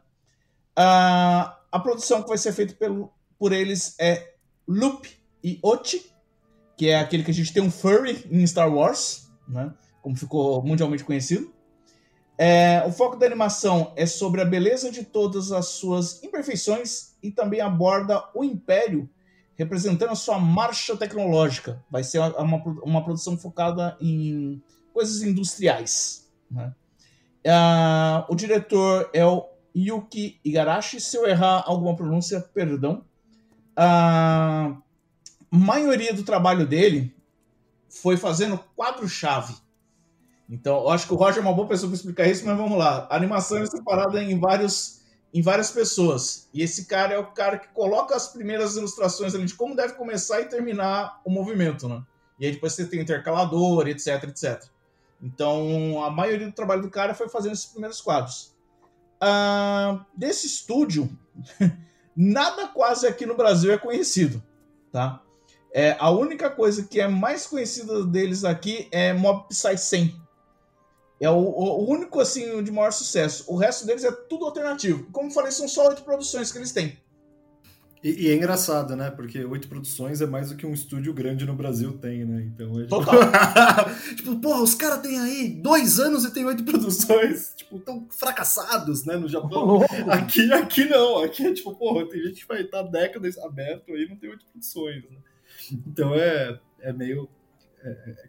Uh, a produção que vai ser feita pelo, por eles é Loop e Oti, que é aquele que a gente tem um furry em Star Wars, né? como ficou mundialmente conhecido. É, o foco da animação é sobre a beleza de todas as suas imperfeições e também aborda o Império, representando a sua marcha tecnológica. Vai ser uma, uma produção focada em coisas industriais. Né? Uh, o diretor é o Yuki Igarashi. Se eu errar alguma pronúncia, perdão. A maioria do trabalho dele foi fazendo quadro-chave então, eu acho que o Roger é uma boa pessoa para explicar isso, mas vamos lá. A animação é separada em, vários, em várias pessoas. E esse cara é o cara que coloca as primeiras ilustrações ali de como deve começar e terminar o movimento, né? E aí depois você tem intercalador, etc, etc. Então, a maioria do trabalho do cara foi fazendo esses primeiros quadros. Uh, desse estúdio, nada quase aqui no Brasil é conhecido, tá? É, a única coisa que é mais conhecida deles aqui é Mob Psy 100, é o, o, único, assim, de maior sucesso. O resto deles é tudo alternativo. Como falei, são só oito produções que eles têm. E, e, é engraçado, né? Porque oito produções é mais do que um estúdio grande no Brasil tem, né? Então é tipo... Total. tipo, porra, os caras têm aí dois anos e tem oito produções. Tipo, tão fracassados, né? No Japão. aqui, aqui não. Aqui é tipo, porra, tem gente que vai estar décadas aberto aí e não tem oito produções, né? Então é, é meio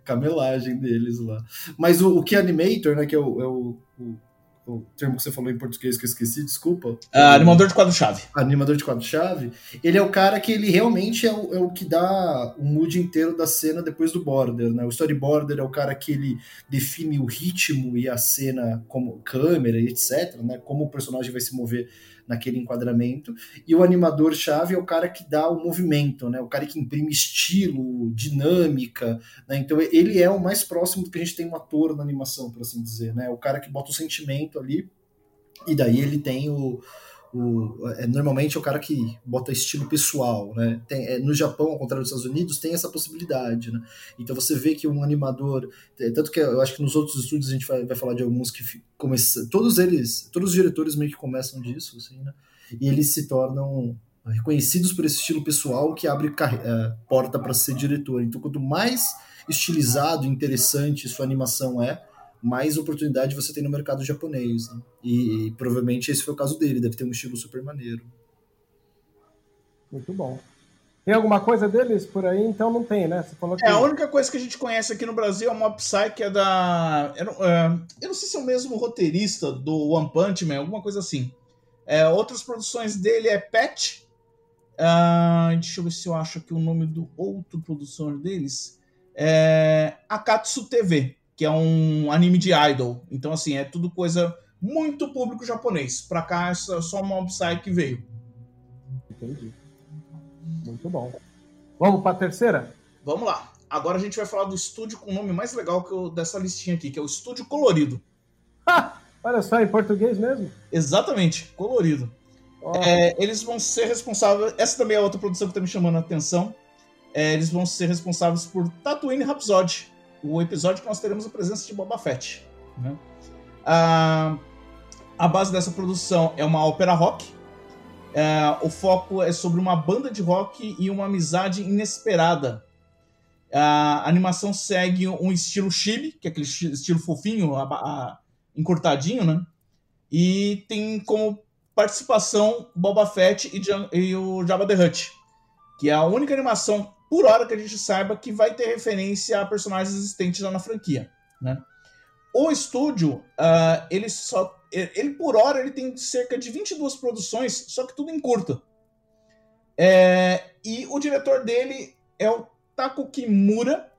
camelagem deles lá. Mas o, o Key Animator, né, que é o, é o, o, o, termo que você falou em português que eu esqueci, desculpa. Uh, animador de quadro-chave. Animador de quadro-chave. Ele é o cara que ele realmente é o, é o que dá o mood inteiro da cena depois do border, né? O storyboarder é o cara que ele define o ritmo e a cena como câmera e etc, né? Como o personagem vai se mover naquele enquadramento. E o animador-chave é o cara que dá o movimento, né? O cara que imprime estilo, dinâmica, né? Então ele é o mais próximo do que a gente tem um ator na animação, por assim dizer, né? O cara que bota o sentimento ali e daí ele tem o, o, é, normalmente é o cara que bota estilo pessoal, né? Tem, é, no Japão, ao contrário dos Estados Unidos, tem essa possibilidade, né? Então você vê que um animador, é, tanto que eu acho que nos outros estúdios a gente vai, vai falar de alguns que começam, todos eles, todos os diretores meio que começam disso, assim, né? E eles se tornam reconhecidos por esse estilo pessoal que abre é, porta para ser diretor. Então, quanto mais estilizado, interessante sua animação é, mais oportunidade você tem no mercado japonês. Né? E, e, provavelmente esse foi o caso dele, deve ter um estilo super maneiro. Muito bom. Tem alguma coisa deles por aí? Então não tem, né? Você falou que... É, a única coisa que a gente conhece aqui no Brasil é uma Psy que é da. Eu não, é, eu não sei se é o mesmo roteirista do One Punch Man, alguma coisa assim. É, outras produções dele é Pet. Uh, deixa eu ver se eu acho aqui o nome do outro produtor deles. É Akatsu TV que é um anime de idol. Então, assim, é tudo coisa muito público japonês. Para cá é só uma Psy que veio. Entendi. Muito bom. Vamos para a terceira? Vamos lá. Agora a gente vai falar do estúdio com o nome mais legal que eu, dessa listinha aqui, que é o Estúdio Colorido. olha só, em português mesmo? Exatamente, colorido. Oh. É, eles vão ser responsáveis. Essa também é outra produção que está me chamando a atenção. É, eles vão ser responsáveis por Tatooine Rhapsody, o episódio que nós teremos a presença de Boba Fett. Né? A, a base dessa produção é uma ópera rock. É, o foco é sobre uma banda de rock e uma amizade inesperada a animação segue um estilo chibi, que é aquele estilo fofinho, a, a, encurtadinho, né? E tem como participação Boba Fett e, e, o Jabba the Hutt, que é a única animação por hora que a gente saiba que vai ter referência a personagens existentes já na franquia, né? O estúdio, uh, ele só ele por hora ele tem cerca de 22 produções, só que tudo em curta. É, e o diretor dele é o Tako Kimura.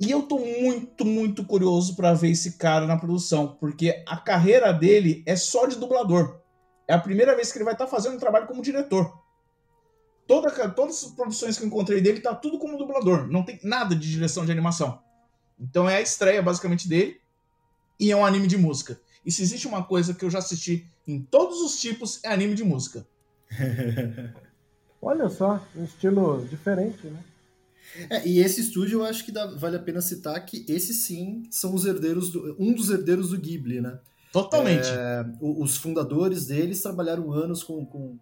E eu tô muito, muito curioso para ver esse cara na produção, porque a carreira dele é só de dublador. É a primeira vez que ele vai estar tá fazendo um trabalho como diretor. Toda, todas as produções que eu encontrei dele tá tudo como dublador, não tem nada de direção de animação. Então é a estreia basicamente dele e é um anime de música. E se existe uma coisa que eu já assisti em todos os tipos é anime de música. Olha só, um estilo diferente, né? É, e esse estúdio eu acho que dá, vale a pena citar que esses sim são os herdeiros do, um dos herdeiros do Ghibli, né? Totalmente. É, os fundadores deles trabalharam anos com, com,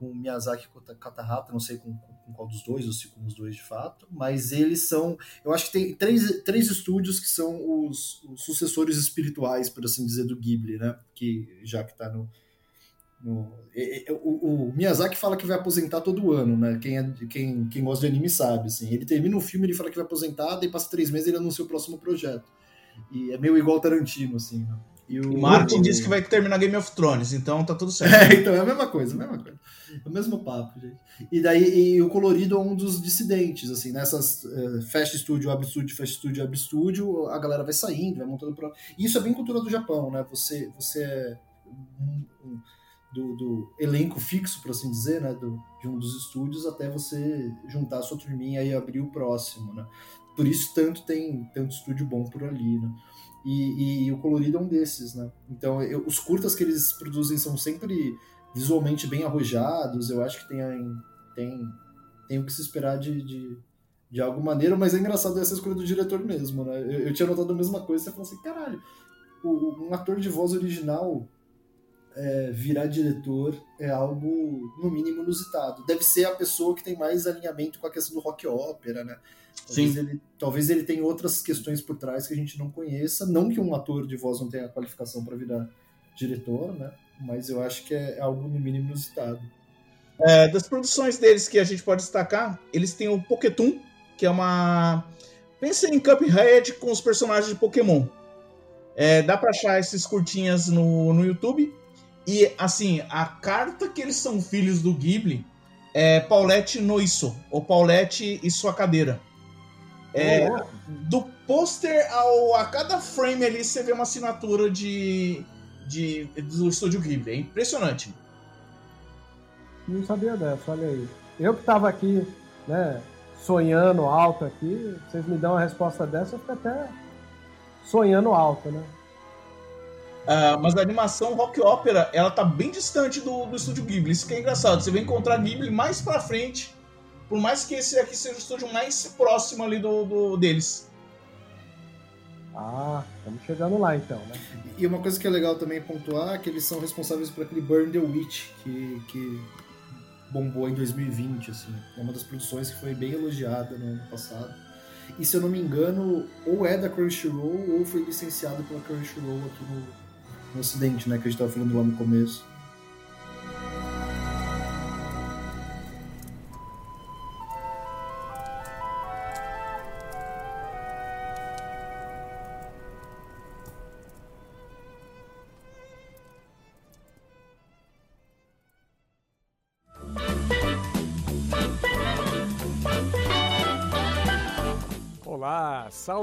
com Miyazaki Katahata, não sei com, com, qual dos dois, ou se com os dois de fato, mas eles são. Eu acho que tem três, três estúdios que são os, os sucessores espirituais, por assim dizer, do Ghibli, né? Que já que está no, no, o, o, Miyazaki fala que vai aposentar todo ano, né? Quem, é, quem, quem gosta de anime sabe, assim. Ele termina o filme, ele fala que vai aposentar, daí passa três meses e ele anuncia o próximo projeto. E é meio igual Tarantino, assim, né? E o Martin disse que vai terminar Game of Thrones, então tá tudo certo. É, então é a mesma coisa, a mesma coisa. É o mesmo papo, gente. E daí e o colorido é um dos dissidentes, assim, nessas uh, Fast Studio, Abre Studio, Fast Studio, Abre Studio, a galera vai saindo, vai montando pro... E isso é bem cultura do Japão, né? Você, você é do, do, elenco fixo, por assim dizer, né, do, de um dos estúdios, até você juntar a sua turminha e abrir o próximo, né? Por isso tanto tem tanto estúdio bom por ali, né? E, e o colorido é um desses, né? Então, eu, os curtas que eles produzem são sempre visualmente bem arrojados, eu acho que tem, tem, tem o que se esperar de, de, de alguma maneira, mas é engraçado essa escolha do diretor mesmo, né? Eu, eu tinha notado a mesma coisa, você falou assim, caralho, o, um ator de voz original é, virar diretor é algo, no mínimo, inusitado. Deve ser a pessoa que tem mais alinhamento com a questão do rock ópera, né? Talvez Sim. ele, talvez ele tenha outras questões por trás que a gente não conheça. Não que um ator de voz não tenha qualificação para virar diretor, né? Mas eu acho que é algo, no mínimo, inusitado. É, das produções deles que a gente pode destacar, eles têm o Pokétoon, que é uma. Pensa em Cuphead com os personagens de Pokémon. É, dá para achar esses curtinhas no, no YouTube. E, assim, a carta que eles são filhos do Ghibli é Paulette Noiso, ou Paulette e sua cadeira. É, oh. Do pôster ao a cada frame ali você vê uma assinatura de, de do estúdio Ghibli. É impressionante. Não sabia dessa, olha aí. Eu que tava aqui, né, sonhando alto aqui, vocês me dão uma resposta dessa, eu fico até sonhando alto, né? Uh, mas a animação rock opera, ela tá bem distante do, do estúdio Ghibli. Isso que é engraçado. Você vai encontrar Ghibli mais pra frente, por mais que esse aqui seja o estúdio mais próximo ali do, do deles. Ah, estamos chegando lá então, né? E uma coisa que é legal também pontuar é que eles são responsáveis por aquele Burn the Witch, que, que bombou em 2020, assim. É uma das produções que foi bem elogiada no ano passado. E se eu não me engano, ou é da Crunchyroll ou foi licenciado pela Crunchyroll aqui no, no Ocidente, né? Que a gente estava falando lá no começo.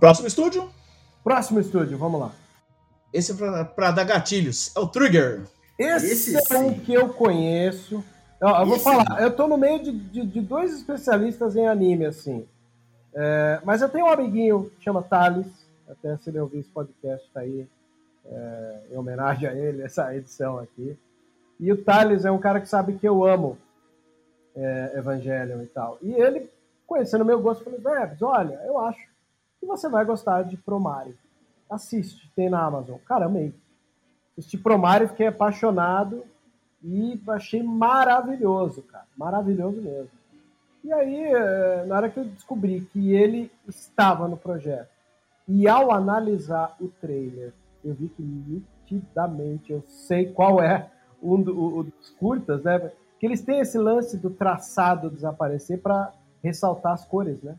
Próximo estúdio? Próximo estúdio, vamos lá. Esse é pra, dar gatilhos. É o Trigger. Esse, Esse é um que eu conheço. Eu, eu vou falar, eu tô no meio de, de, de, dois especialistas em anime, assim. É, mas eu tenho um amiguinho que chama Thales, até se ele ouvir esse podcast, tá aí é, em homenagem a ele, essa edição aqui. E o Thales é um cara que sabe que eu amo é, Evangelion e tal. E ele, conhecendo meu gosto, falou: Debs, olha, eu acho que você vai gostar de Promare. Assiste, tem na Amazon. Cara, amei. Assisti Promare, fiquei apaixonado e achei maravilhoso, cara. Maravilhoso mesmo. E aí, eh, na hora que eu descobri que ele estava no projeto, e ao analisar o trailer, eu vi que nitidamente eu sei qual é um dos curtas, né? Que eles têm esse lance do traçado desaparecer para ressaltar as cores, né?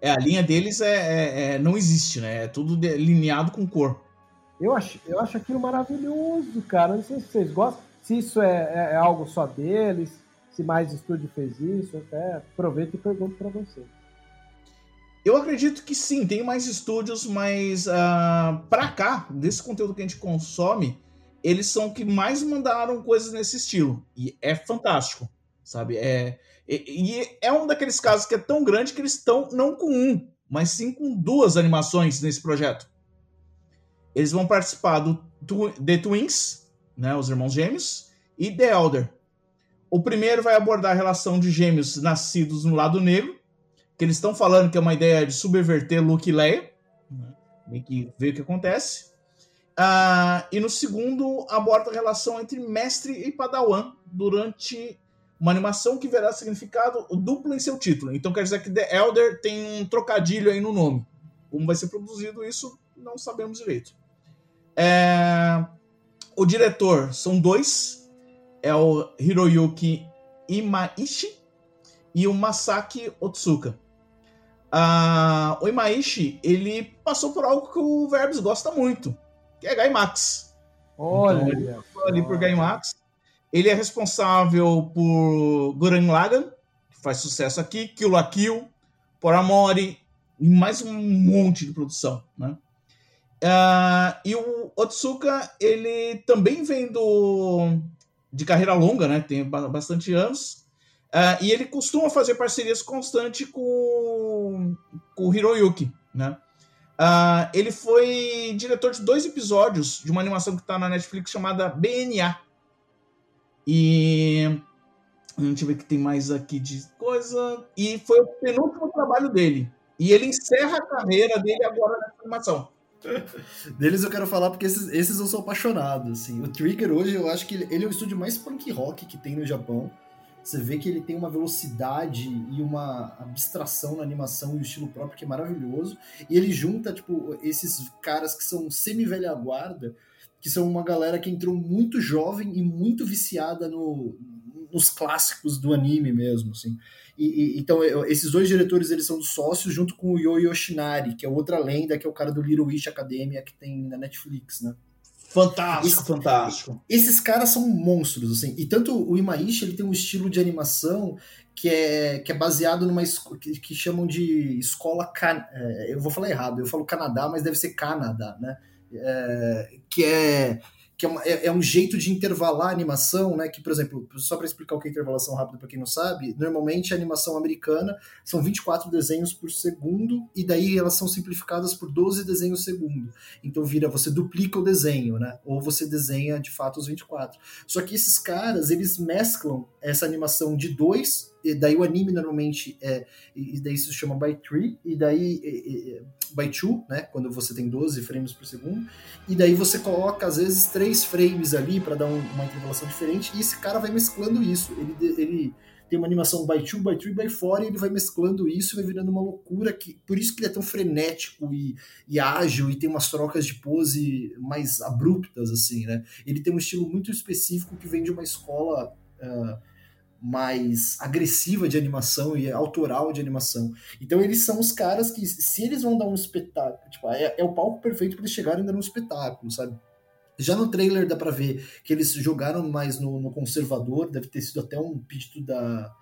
É, a linha deles é, é, é não existe, né? É tudo delineado com cor. Eu acho, eu acho aquilo maravilhoso, cara. Não sei se vocês gostam, se isso é, é, é algo só deles, se mais estúdio fez isso. Até aproveito e pergunto para você. Eu acredito que sim, tem mais estúdios, mas uh, pra cá, desse conteúdo que a gente consome, eles são que mais mandaram coisas nesse estilo. E é fantástico, sabe? É, e, e, é um daqueles casos que é tão grande que eles estão não com um, mas sim com duas animações nesse projeto. Eles vão participar do The Twins, né, os irmãos gêmeos, e The Elder. O primeiro vai abordar a relação de gêmeos nascidos no lado negro, que eles estão falando que é uma ideia de subverter Luke e Leia. Né, tem que ver o que acontece. Uh, e no segundo, aborda a relação entre mestre e padawan durante uma animação que verá significado duplo em seu título. Então quer dizer que The Elder tem um trocadilho aí no nome. Como vai ser produzido isso, não sabemos direito. É... O diretor são dois. É o Hiroyuki Imaishi e o Masaki Otsuka. Uh, o Imaishi, ele passou por algo que o Verbs gosta muito, que é Gaimax. Olha! Então, ali por Gaimax. Ele é responsável por Gurren Lagann, que faz sucesso aqui, Kill la Kill, Por Amore e mais um monte de produção, né? Uh, e o Otsuka, ele também vem do, de carreira longa, né? Tem bastante anos. Uh, e ele costuma fazer parcerias constantes com, com o Hiroyuki, né? Uh, ele foi diretor de dois episódios de uma animação que está na Netflix chamada BNA, e a gente vê que tem mais aqui de coisa. E foi o penúltimo trabalho dele. E ele encerra a carreira dele agora na animação. Deles eu quero falar porque esses, esses eu sou apaixonado. Assim. O Trigger hoje eu acho que ele, ele é o estúdio mais punk rock que tem no Japão. Você vê que ele tem uma velocidade e uma abstração na animação e o estilo próprio que é maravilhoso. E ele junta, tipo, esses caras que são semi-velha guarda que são uma galera que entrou muito jovem e muito viciada no, nos clássicos do anime mesmo, assim. E, e, então, esses dois diretores, eles são sócios junto com o Yo Yoshinari, que é outra lenda, que é o cara do Little Witch Academia, que tem na Netflix, né? Fantástico, Esse, fantástico. Esses caras são monstros, assim. E tanto o Imaishi, ele tem um estilo de animação que é, que é baseado numa que, que chamam de escola can, é, eu vou falar errado, eu falo Canadá, mas deve ser Canadá, né? É, que é que é, uma, é, é, um jeito de intervalar a animação, né? Que, por exemplo, só para explicar o que é intervalação rápida para quem não sabe, normalmente a animação americana são 24 desenhos por segundo, e daí elas são simplificadas por 12 desenhos segundo. Então vira, você duplica o desenho, né? Ou você desenha de fato os 24. Só que esses caras, eles mesclam essa animação de 2 e daí o anime normalmente é, e daí se chama by tree, e daí e, e, by two, né, quando você tem 12 frames por segundo, e daí você coloca às vezes três frames ali para dar um, uma interpolação diferente, e esse cara vai mesclando isso, ele, ele tem uma animação by two, by three, by four, e ele vai mesclando isso vai virando uma loucura, que por isso que ele é tão frenético e, e ágil, e tem umas trocas de pose mais abruptas, assim, né? Ele tem um estilo muito específico que vem de uma escola... Uh, mais agressiva de animação e autoral de animação. Então eles são os caras que, se eles vão dar um espetáculo, tipo, é, é o palco perfeito para eles chegarem dando um espetáculo, sabe? Já no trailer dá pra ver que eles jogaram mais no, no conservador, deve ter sido até um pedido da,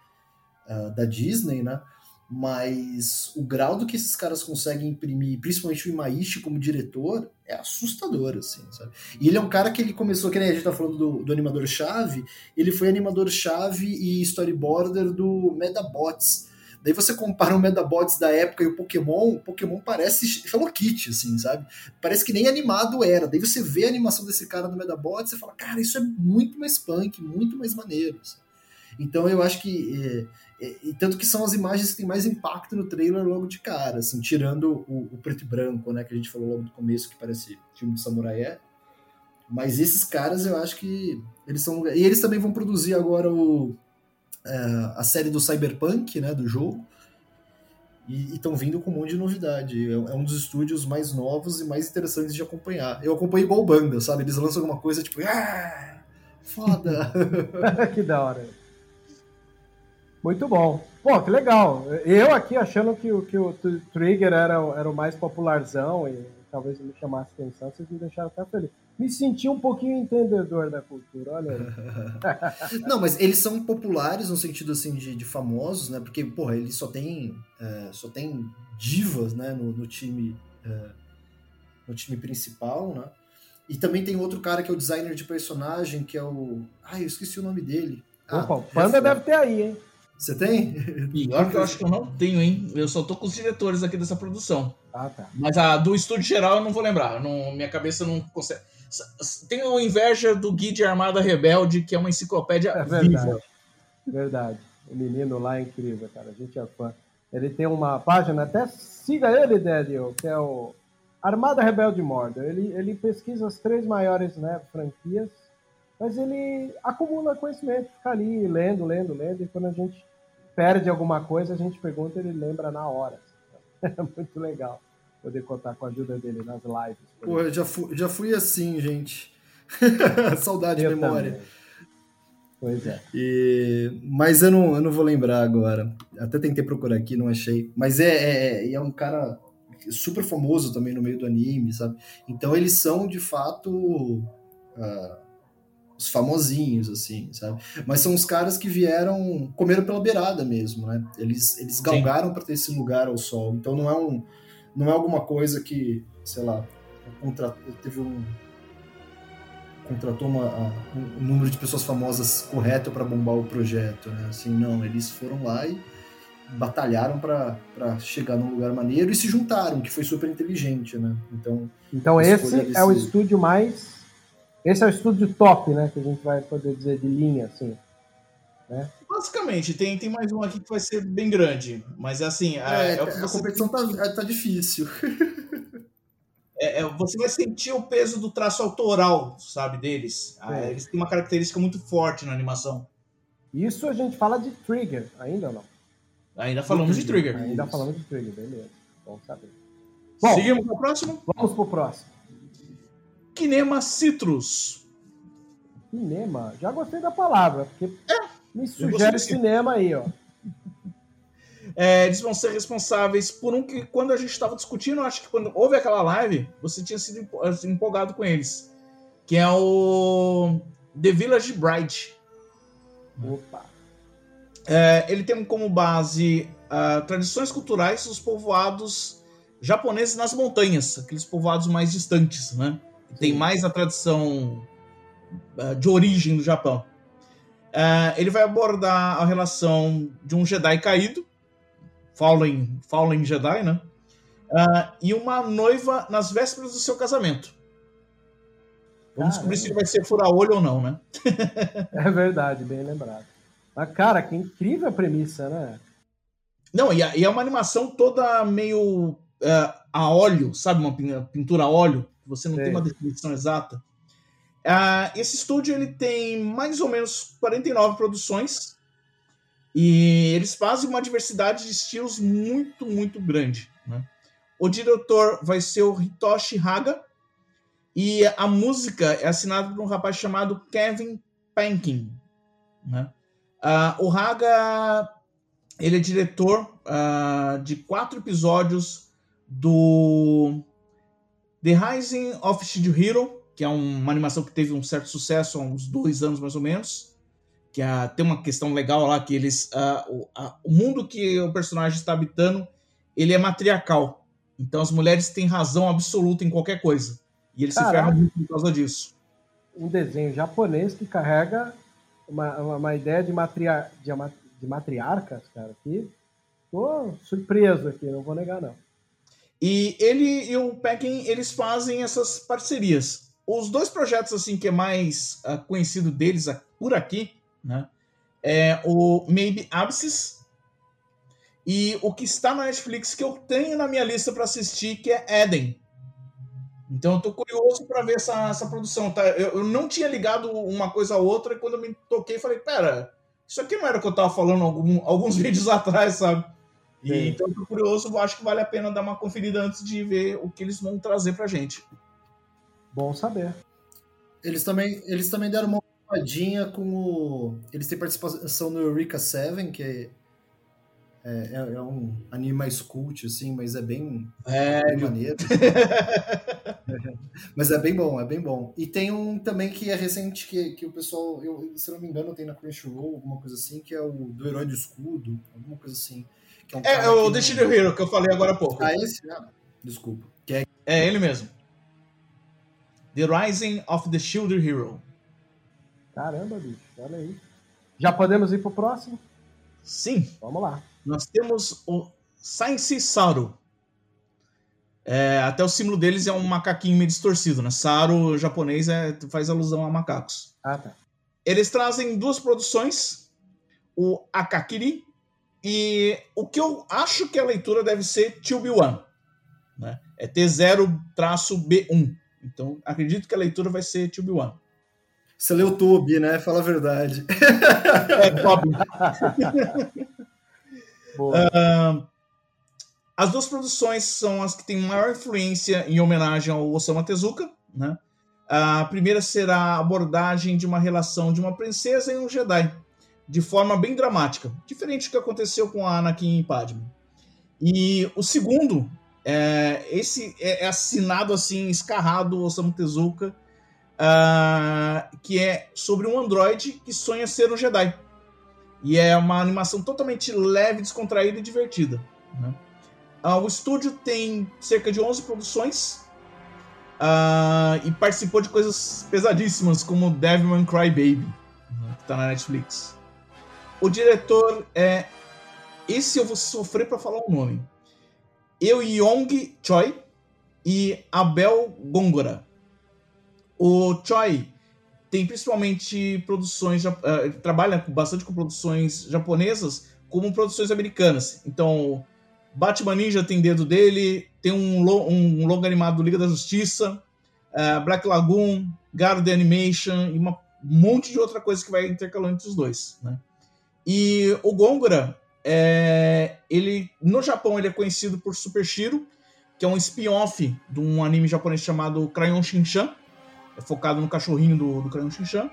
uh, da Disney, né? Mas o grau do que esses caras conseguem imprimir, principalmente o Imaishi como diretor, é assustador, assim, sabe? E ele é um cara que ele começou, que nem a gente tá falando do, do animador-chave, ele foi animador-chave e storyboarder do Medabots. Daí você compara o Medabots da época e o Pokémon, o Pokémon parece Hello Kitty, assim, sabe? Parece que nem animado era. Daí você vê a animação desse cara no Medabots e fala, cara, isso é muito mais punk, muito mais maneiro. Assim. Então eu acho que. É, e tanto que são as imagens que têm mais impacto no trailer logo de cara, assim, tirando o, o, preto e branco, né? Que a gente falou logo no começo, que parece filme de samurai é. Mas esses caras eu acho que eles são. E eles também vão produzir agora o, é, a série do Cyberpunk, né? Do jogo. E estão vindo com um monte de novidade. É, é um dos estúdios mais novos e mais interessantes de acompanhar. Eu acompanho igual banda, sabe? Eles lançam alguma coisa tipo, ah, foda! que da hora. Muito bom. Pô, que legal. Eu aqui achando que, que o Trigger era, era o mais popularzão e talvez me chamasse atenção, vocês me deixaram até feliz. Me senti um pouquinho entendedor da cultura, olha aí. Não, mas eles são populares no sentido assim de, de famosos, né? Porque, porra, eles só tem, é, só tem divas, né, no, no time é, no time principal, né? E também tem outro cara que é o designer de personagem, que é o. Ai, eu esqueci o nome dele. Opa, ah, o Panda deve ter aí, hein? Você tem? Pior que eu acho que eu não tenho, hein? Eu só tô com os diretores aqui dessa produção. Ah, tá. Mas a do estúdio geral eu não vou lembrar. Não, minha cabeça não consegue. Tenho inveja do Guide Armada Rebelde, que é uma enciclopédia é verdade. viva. Verdade. O menino lá é incrível, cara. A gente é fã. Ele tem uma página, até siga ele, Daniel, que é o Armada Rebelde Mordor. Ele, ele pesquisa as três maiores né, franquias mas ele acumula conhecimento, fica ali lendo, lendo, lendo, e quando a gente perde alguma coisa, a gente pergunta e ele lembra na hora. É muito legal poder contar com a ajuda dele nas lives. Pô, eu já fui, já fui assim, gente. Saudade de memória. Também. Pois é. E, mas eu não, eu não vou lembrar agora. Até tentei procurar aqui, não achei. Mas é, é, é um cara super famoso também no meio do anime, sabe? Então eles são de fato. Uh, os famosinhos, assim, sabe? Mas são os caras que vieram, comeram pela beirada mesmo, né? Eles, eles galgaram para ter esse lugar ao sol. Então não é um, não é alguma coisa que, sei lá, teve um contratou uma, um, um número de pessoas famosas correto para bombar o projeto, né? Assim, não, eles foram lá e batalharam para chegar num lugar maneiro e se juntaram, que foi super inteligente, né? Então, então esse desse... é o estúdio mais esse é o estúdio top, né? Que a gente vai poder dizer de linha, assim. Né? Basicamente, tem, tem mais um aqui que vai ser bem grande, mas assim. É, é, é a competição tá, é, tá difícil. É, é, você vai sentir o peso do traço autoral, sabe, deles. Ah, eles têm uma característica muito forte na animação. Isso a gente fala de Trigger, ainda ou não? Ainda falamos de Trigger. Ainda falamos de Trigger, beleza. Bom saber. Bom, Seguimos para o próximo? Vamos para o próximo. Kinema Citrus. Cinema? Já gostei da palavra, porque é, me sugere cinema aí, ó. É, eles vão ser responsáveis por um que, quando a gente estava discutindo, acho que quando houve aquela live, você tinha sido assim, empolgado com eles. Que é o The Village Bride. Opa! É, ele tem como base uh, tradições culturais dos povoados japoneses nas montanhas, aqueles povoados mais distantes, né? Tem mais a tradição uh, de origem do Japão. Uh, ele vai abordar a relação de um Jedi caído, Fallen, Fallen Jedi, né? Uh, e uma noiva nas vésperas do seu casamento. Vamos descobrir se ele vai ser fura-olho ou não, né? é verdade, bem lembrado. Mas, cara, que incrível a premissa, né? Não, e, é uma animação toda meio uh, a óleo, sabe? Uma pintura a óleo, você não tem uma definição exata. Uh, esse estúdio ele tem mais ou menos 49 produções e eles fazem uma diversidade de estilos muito, muito grande. Né? O diretor vai ser o Hitoshi Haga e a música é assinada por um rapaz chamado Kevin Pankin. Né? Uh, o Haga ele é diretor uh, de quatro episódios do The Rising of Shield Hero, que é uma animação que teve um certo sucesso há uns dois anos mais ou menos. Que uh, tem uma questão legal lá que eles. Uh, o, o, mundo que o personagem está habitando ele é matriarcal. Então as mulheres têm razão absoluta em qualquer coisa. E eles Caraca. se ferram muito por causa disso. Um desenho japonês que carrega uma, uma, uma ideia de, matria, de, de matriarcas, cara, que tô surpreso aqui, não vou negar, não. E ele e o Peckin, eles fazem essas parcerias. Os dois projetos, assim, que é mais uh, conhecido deles uh, por aqui, né, é o Maybe Abscess e o que está na Netflix que eu tenho na minha lista para assistir, que é Eden. Então eu tô curioso para ver essa, essa produção, tá? Eu, eu, não tinha ligado uma coisa a outra e quando eu me toquei, falei, pera, isso aqui não era o que eu tava falando algum, alguns vídeos atrás, sabe? E, então eu tô curioso, acho que vale a pena dar uma conferida antes de ver o que eles vão trazer pra gente. Bom saber. Eles também, eles também deram uma olhadinha com o. Eles têm participação no Eureka 7, que é é, é, é, um anime mais cult, assim, mas é bem, é, bem maneiro. mas é bem bom, é bem bom. E tem um também que é recente, que, que o pessoal, eu, se não me engano, tem na Crunchyroll, alguma coisa assim, que é o do Herói do Escudo, alguma coisa assim. É, um é o The Shield Hero, que eu falei agora há pouco. Ah, esse? Ah, desculpa. É... é ele mesmo. The Rising of the Shield Hero. Caramba, bicho, olha aí. Já podemos ir pro próximo? Sim. Vamos lá nós temos o Science Saru. É, até o símbolo deles é um macaquinho meio distorcido, né? Saru japonês é, faz alusão a macacos. Ah, tá. Eles trazem duas produções, o Akakiri e o que eu acho que a leitura deve ser Tilbi-1. Né? É T0-B1. Então, acredito que a leitura vai ser Tilbi-1. Você leu Tube, né? Fala a verdade. É, Tube. Uh, as duas produções são as que têm maior influência em homenagem ao Osamu Tezuka. Né? A primeira será a abordagem de uma relação de uma princesa e um Jedi, de forma bem dramática, diferente do que aconteceu com a Anakin e Padme. E o segundo, é, esse é, é assinado assim, escarrado Osamu Tezuka, uh, que é sobre um androide que sonha ser um Jedi. E é uma animação totalmente leve, descontraída e divertida. Né? Uh, o estúdio tem cerca de 11 produções uh, e participou de coisas pesadíssimas como Devilman Crybaby, né, que está na Netflix. O diretor é. Esse eu vou sofrer para falar o nome. Eu Yong Choi e Abel Gongora. O Choi tem principalmente produções, uh, trabalha bastante com produções japonesas, como produções americanas. Então, Batman Ninja tem dedo dele, tem um, lo um longo animado do Liga da Justiça, uh, Black Lagoon, Garo Animation e um monte de outra coisa que vai intercalando entre os dois. Né? E o Gongora, é, ele no Japão ele é conhecido por Super Shiro, que é um spin-off de um anime japonês chamado Crayon Shinchan, é focado no cachorrinho do, do Crayon Shinchan.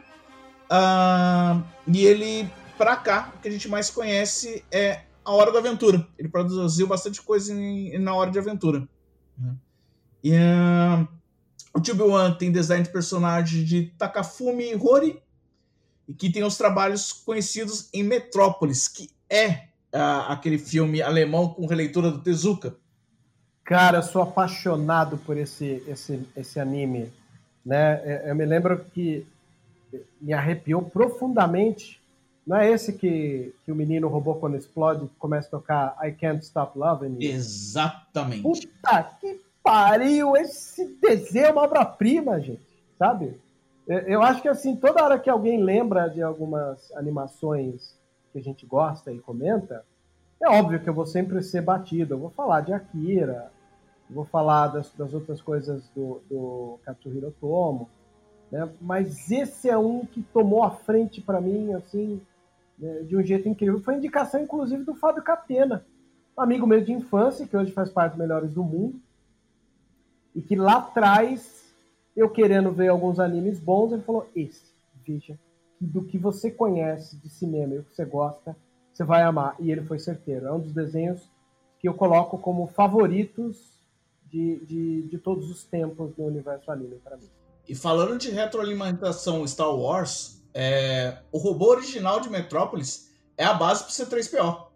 Uh, e ele, pra cá, o que a gente mais conhece é A Hora da Aventura. Ele produziu bastante coisa em, na Hora de Aventura. Né? E uh, o Tube One tem design de personagem de Takafumi Hori, e que tem os trabalhos conhecidos em Metrópolis, que é uh, aquele filme alemão com releitura do Tezuka. Cara, eu sou apaixonado por esse, esse, esse anime. Né? É, eu me lembro que me arrepiou profundamente. Não é esse que, que o menino robô quando explode começa a tocar I Can't Stop Loving You? Exatamente. Puta que pariu! Esse desenho é uma obra-prima, gente. Sabe? Eu acho que assim, toda hora que alguém lembra de algumas animações que a gente gosta e comenta, é óbvio que eu vou sempre ser batido. Eu vou falar de Akira, vou falar das, das outras coisas do, do Katsuhiro Tomo, né? mas esse é um que tomou a frente para mim, assim, né, de um jeito incrível. Foi indicação, inclusive, do Fábio Catena, um amigo meu de infância, que hoje faz parte dos Melhores do Mundo, e que lá atrás, eu querendo ver alguns animes bons, ele falou: esse, veja, do que você conhece de cinema e o que você gosta, você vai amar. E ele foi certeiro. É um dos desenhos que eu coloco como favoritos de, de, de todos os tempos do universo anime para mim. E falando de retroalimentação Star Wars, é, o robô original de Metrópolis é a base para o C3PO.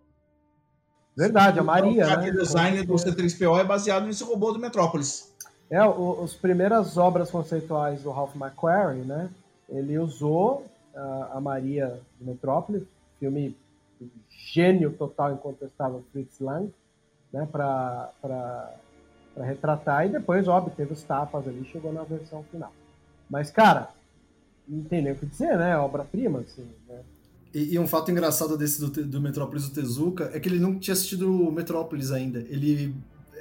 Verdade, a Maria. O né? design do C3PO é baseado nesse robô do Metrópolis. É, o, as primeiras obras conceituais do Ralph McQuarrie, né? Ele usou a, a Maria de Metrópolis, filme gênio total, incontestável, Fritz Lang, né? Para retratar, e depois, óbvio, teve os tapas ali, chegou na versão final. Mas, cara, não tem nem o que dizer, né? Obra-prima, assim, né? E, e, um fato engraçado desse do, do Metrópolis do Tezuka é que ele não tinha assistido o Metrópolis ainda. Ele,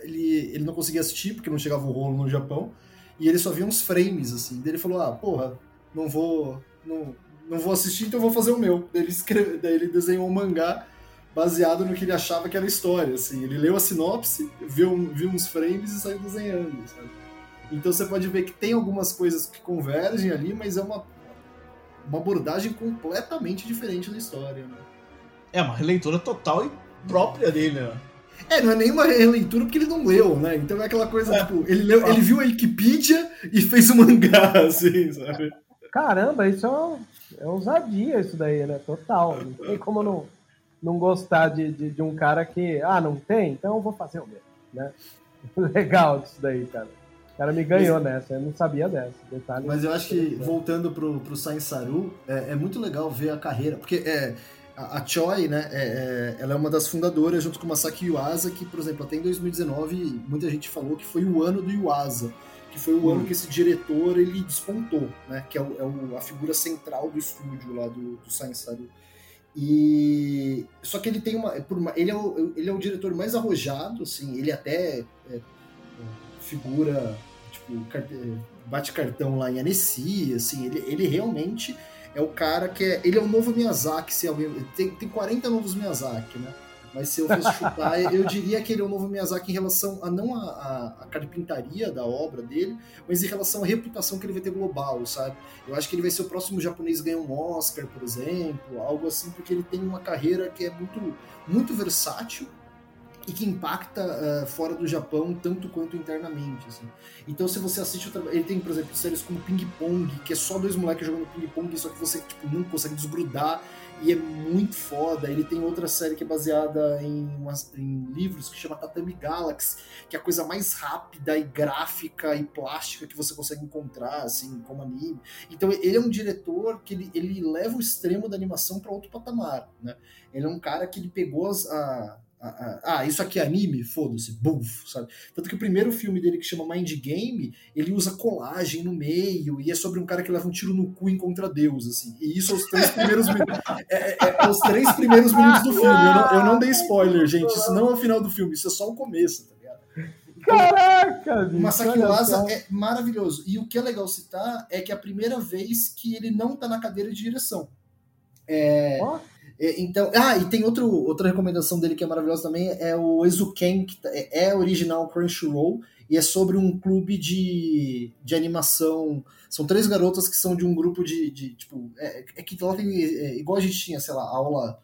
ele, ele não conseguia assistir porque não chegava o rolo no Japão. E ele só via uns frames, assim. Daí ele falou: Ah, porra, não vou. Não, não vou assistir, então vou fazer o meu. Daí ele, escreve, daí ele desenhou um mangá baseado no que ele achava que era a história, assim. Ele leu a sinopse, viu, viu uns frames e saiu desenhando, sabe? Então você pode ver que tem algumas coisas que convergem ali, mas é uma uma abordagem completamente diferente da história, né? É uma releitura total e própria dele, né? É, não é nem uma releitura porque ele não leu, né? Então é aquela coisa, é. tipo, ele, leu, ele viu a Wikipedia e fez um mangá, assim, sabe? Caramba, isso é, é ousadia isso daí, né? Total. Não tem como não, não gostar de, de, de um cara que, ah, não tem? Então eu vou fazer o meu, né? Legal isso daí, cara. O cara me ganhou mas, nessa, eu não sabia dessa. Detalhe mas eu acho que, voltando pro, pro Sain Saru, é, é, muito legal ver a carreira, porque é, a, a Choi, né, é, é, ela é uma das fundadoras, junto com o Masaki Yuasa, que, por exemplo, até em 2019, muita gente falou que foi o ano do Yuasa, que foi o hum. ano que esse diretor, ele despontou, né, que é, o, é o, a figura central do estúdio lá do, do Sain Saru. E só que ele tem uma, uma, ele, é o, ele é o diretor mais arrojado, assim, ele até é, figura, tipo, bate cartão lá em Annecy, assim, ele, ele realmente é o cara que é. Ele é o novo Miyazaki, se. Tem, tem 40 novos Miyazaki, né? Mas se eu fosse chutar, eu diria que ele é o novo Miyazaki em relação a não a, a, a, carpintaria da obra dele, mas em relação à reputação que ele vai ter global, sabe? Eu acho que ele vai ser o próximo japonês ganhar um Oscar, por exemplo, algo assim, porque ele tem uma carreira que é muito, muito versátil e que impacta uh, fora do Japão tanto quanto internamente. Assim. Então, se você assiste, ele tem, por exemplo, séries como Ping Pong, que é só dois moleques jogando ping pong, só que você tipo, não consegue desgrudar e é muito foda. Ele tem outra série que é baseada em, umas, em livros que chama Tatami Galaxy, que é a coisa mais rápida e gráfica e plástica que você consegue encontrar, assim, como anime. Então, ele é um diretor que ele, ele leva o extremo da animação para outro patamar, né? Ele é um cara que ele pegou as, a, ah, isso aqui é anime? Foda-se, buff, sabe? Tanto que o primeiro filme dele, que chama Mind Game, ele usa colagem no meio, e é sobre um cara que leva um tiro no cu e encontra Deus, assim. E isso aos três primeiros minutos. É, é, é, os três primeiros minutos do filme. Eu não, eu não, dei spoiler, gente. Isso não é o final do filme, isso é só o começo, tá ligado? Caraca! O Masaki é maravilhoso. E o que é legal citar é que é a primeira vez que ele não tá na cadeira de direção. É. Oh? É, então, ah, e tem outro, outra recomendação dele que é maravilhosa também, é o Ezuken, que tá, é, é original Crunchyroll, e é sobre um clube de, de animação. São três garotas que são de um grupo de. de tipo, é, é que lá tem. É, igual a gente tinha, sei lá, aula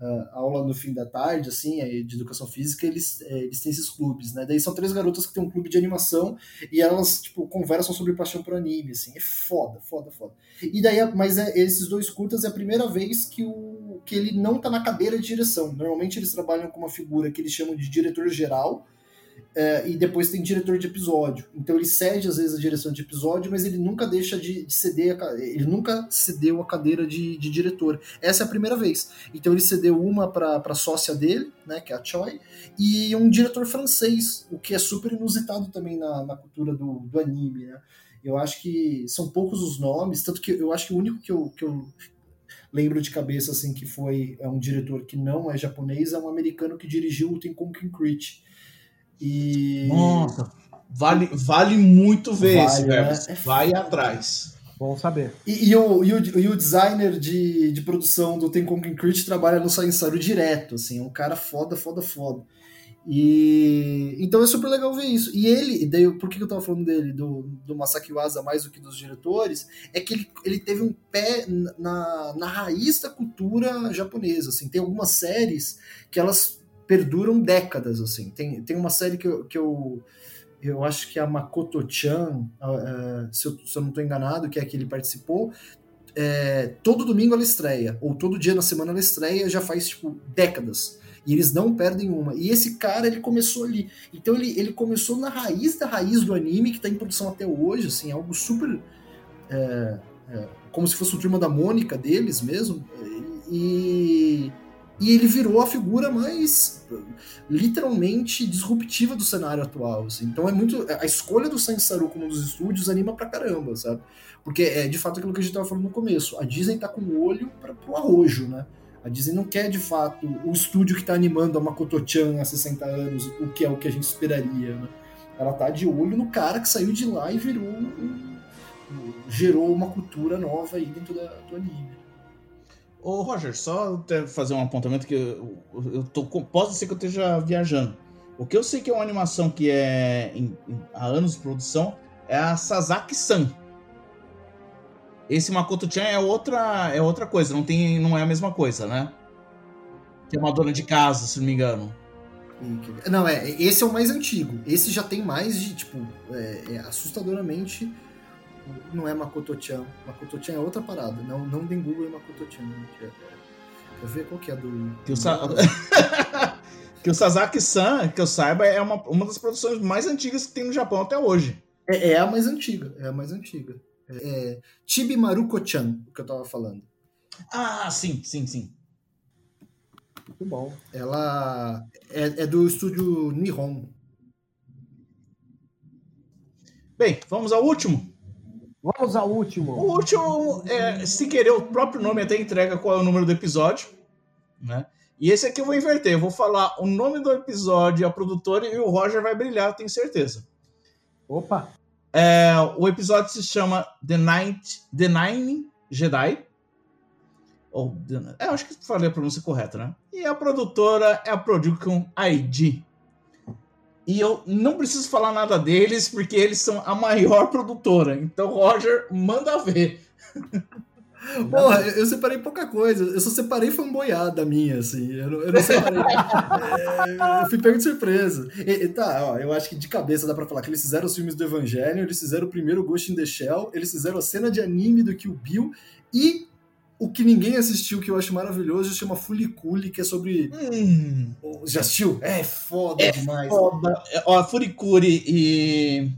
uh, aula no fim da tarde, assim, de educação física, eles, é, eles têm esses clubes, né? Daí são três garotas que têm um clube de animação e elas, tipo, conversam sobre paixão por anime, assim. É foda, foda, foda. E daí, mas é, esses dois curtas é a primeira vez que, o, que ele não tá na cadeira de direção. Normalmente eles trabalham com uma figura que eles chamam de diretor geral, é, e depois tem diretor de episódio. Então ele cede às vezes a direção de episódio, mas ele nunca deixa de, de ceder, a, ele nunca cedeu a cadeira de, de, diretor. Essa é a primeira vez. Então ele cedeu uma para a sócia dele, né, que é a Choi, e um diretor francês, o que é super inusitado também na, na cultura do, do anime, né? Eu acho que são poucos os nomes, tanto que eu acho que o único que eu, que eu lembro de cabeça assim que foi é um diretor que não é japonês, é um americano que dirigiu o Tenkonken Crit. E Nossa, vale, vale muito ver Vale, esse, né? velho. É Vai atrás. Bom saber. E, e o, e, o, e o designer de, de produção do Tenkonken Crit trabalha no Sainsaru direto, assim, é um cara foda, foda, foda. E então é super legal ver isso. E ele, e daí, por que eu tava falando dele, do, do Masaki Uasa mais do que dos diretores, é que ele, ele teve um pé na, na raiz da cultura japonesa, assim. Tem algumas séries que elas perduram décadas, assim. Tem, tem uma série que eu, que eu eu acho que é a Makoto-chan, uh, se, eu, se eu não estou enganado, que é que ele participou, é, todo domingo ela estreia, ou todo dia na semana ela estreia, já faz, tipo, décadas. E eles não perdem uma. E esse cara, ele começou ali. Então ele, ele começou na raiz da raiz do anime, que está em produção até hoje, assim, algo super... É, é, como se fosse o Turma da Mônica deles mesmo. E... E ele virou a figura mais literalmente disruptiva do cenário atual. Assim. Então é muito. A escolha do Sansaru como um dos estúdios anima pra caramba, sabe? Porque é de fato aquilo que a gente tava falando no começo. A Disney tá com o olho para pro arrojo, né? A Disney não quer de fato o estúdio que tá animando a Makoto-chan há 60 anos, o que é o que a gente esperaria, né? Ela tá de olho no cara que saiu de lá e virou. Um, gerou uma cultura nova aí dentro da, do anime. Ô, Roger, só fazer um apontamento que eu, eu tô. Pode ser que eu esteja viajando. O que eu sei que é uma animação que é em, em, há anos de produção é a Sasaki-san. Esse Makoto-chan é outra, é outra coisa, não, tem, não é a mesma coisa, né? Que é uma dona de casa, se não me engano. Não, é, esse é o mais antigo. Esse já tem mais de, tipo, é, é assustadoramente não é Makoto-chan. Makoto-chan é outra parada. Não, não tem Google é Makoto-chan. É, quer ver qual que é do. Que o, Sa... que o Sasaki-san, que eu saiba, é uma, uma das produções mais antigas que tem no Japão até hoje. É, é a mais antiga. É a mais antiga. É, é Chibi Maruko-chan, que eu tava falando. Ah, sim, sim, sim. Muito bom. Ela é, é do estúdio Nihon. Bem, vamos ao último. Vamos ao último. O último, é, se querer, o próprio nome até entrega qual é o número do episódio, né? E esse aqui eu vou inverter, eu vou falar o nome do episódio, a produtora e o Roger vai brilhar, tenho certeza. Opa! É, o episódio se chama The Night, The Nine Jedi. Ou, eu acho que falei a pronúncia correta, né? E a produtora é a Production ID. E eu não preciso falar nada deles, porque eles são a maior produtora. Então, Roger, manda ver. Porra, eu separei pouca coisa. Eu só separei fanboyada minha, assim. Eu não, eu não separei. é, eu fui pego de surpresa. E, e, tá, ó, eu acho que de cabeça dá pra falar que eles fizeram os filmes do Evangelho, eles fizeram o primeiro Ghost in the Shell, eles fizeram a cena de anime do Kill Bill e o que ninguém assistiu, que eu acho maravilhoso, chama Fuliculi, que é sobre. Hum. Já assistiu? É foda é demais. Foda. Ó, Furikuri e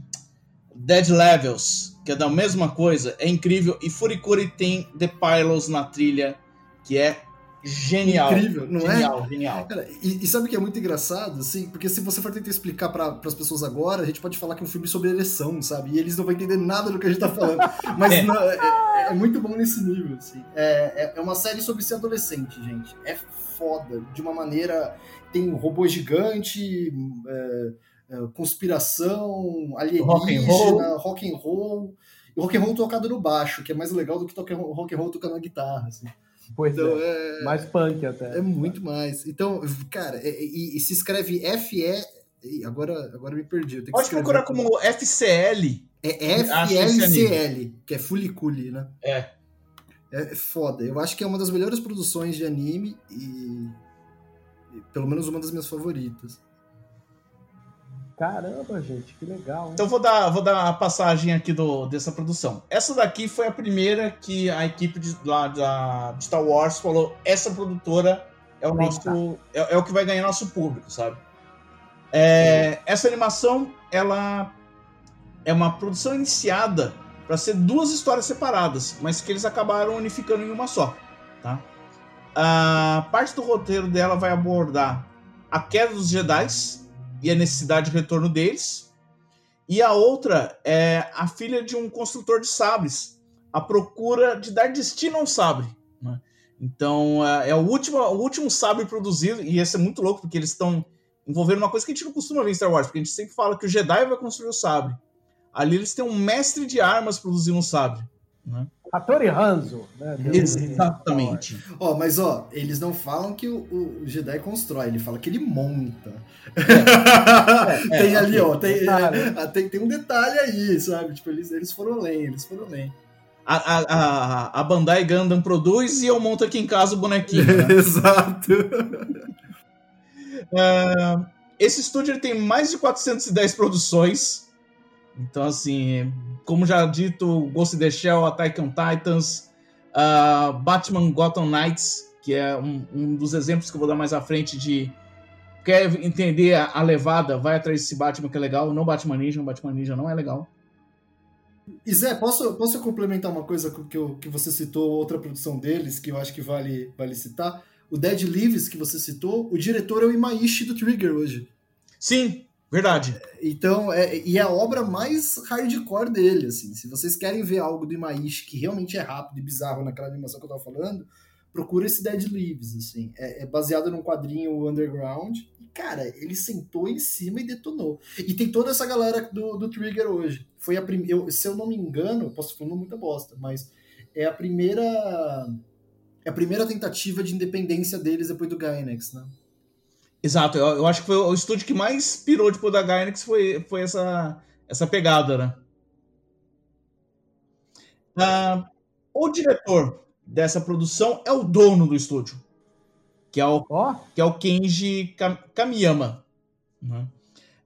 Dead Levels, que é da mesma coisa, é incrível. E Furikuri tem The Pylos na trilha, que é genial. Incrível, não genial, é? Genial, Cara, e, e, sabe o que é muito engraçado, assim? Porque se você for tentar explicar para as pessoas agora, a gente pode falar que é um filme sobre eleição, sabe? E eles não vão entender nada do que a gente tá falando. Mas é, não, é, é muito bom nesse nível, assim. É, é uma série sobre ser adolescente, gente. É foda, de uma maneira... Tem um robô gigante, é, conspiração, alienígena, rock and roll, e rock and roll tocado no baixo, que é mais legal do que rock and roll tocando na guitarra, assim. Pois então, é. é. Mais punk até. É muito mais. Então, cara, e, e se escreve FE. Agora, agora me perdi. Pode procurar como FCL. É FLCL, que é Fuliculi, né? É. É foda. Eu acho que é uma das melhores produções de anime e. e pelo menos uma das minhas favoritas. Caramba, gente, que legal. Hein? Então vou dar, vou dar a passagem aqui do, dessa produção. Essa daqui foi a primeira que a equipe de, lá da de Star Wars falou: essa produtora é o nosso. É, é, o que vai ganhar nosso público, sabe? É, essa animação, ela é uma produção iniciada para ser duas histórias separadas, mas que eles acabaram unificando em uma só, tá? A parte do roteiro dela vai abordar a queda dos Jedi e a necessidade de retorno deles. E a outra é a filha de um construtor de sabres, a procura de dar destino ao sabre. Né? Então, é, é o último, o último sabre produzido, e esse é muito louco, porque eles estão envolvendo uma coisa que a gente não costuma ver em Star Wars, porque a gente sempre fala que o Jedi vai construir o sabre. Ali eles têm um mestre de armas produzindo um sabre. Né? Hattori Hanzo, né? Exatamente. Ó, oh, mas ó, eles não falam que o, o, Jedi constrói, ele fala que ele monta. É, é, tem é, ali, ó, tem, é, tem, tem, um detalhe aí, sabe? Tipo, eles, eles foram além, eles foram além. A, a, a, a Bandai Gundam produz e eu monto aqui em casa o bonequinho. Né? Exato. Uh, esse estúdio tem mais de 410 produções. Então, assim, como já dito, Ghost in the Shell, Attack on Titans, uh, Batman Gotham Knights, que é um, um, dos exemplos que eu vou dar mais à frente de quer entender a, a, levada, vai atrás desse Batman que é legal, não Batman Ninja, o Batman Ninja não é legal. E Zé, posso, posso complementar uma coisa que, eu, que você citou, outra produção deles, que eu acho que vale, vale citar? O Dead Leaves, que você citou, o diretor é o Imaishi do Trigger hoje. Sim, verdade. Então, é, e é a obra mais hardcore dele, assim. Se vocês querem ver algo do Imaishi que realmente é rápido e bizarro naquela animação que eu tava falando, procura esse Dead Leaves, assim. É, é baseado num quadrinho underground. E, cara, ele sentou em cima e detonou. E tem toda essa galera do, do Trigger hoje. Foi a primeira. Se eu não me engano, posso falar muita bosta, mas é a primeira é a primeira tentativa de independência deles depois do Gainax, né? Exato, eu, eu, acho que foi o estúdio que mais pirou depois da Gainax foi, foi essa, essa pegada, né? Uh, o diretor dessa produção é o dono do estúdio, que é o, oh. que é o Kenji Kamiyama. Né?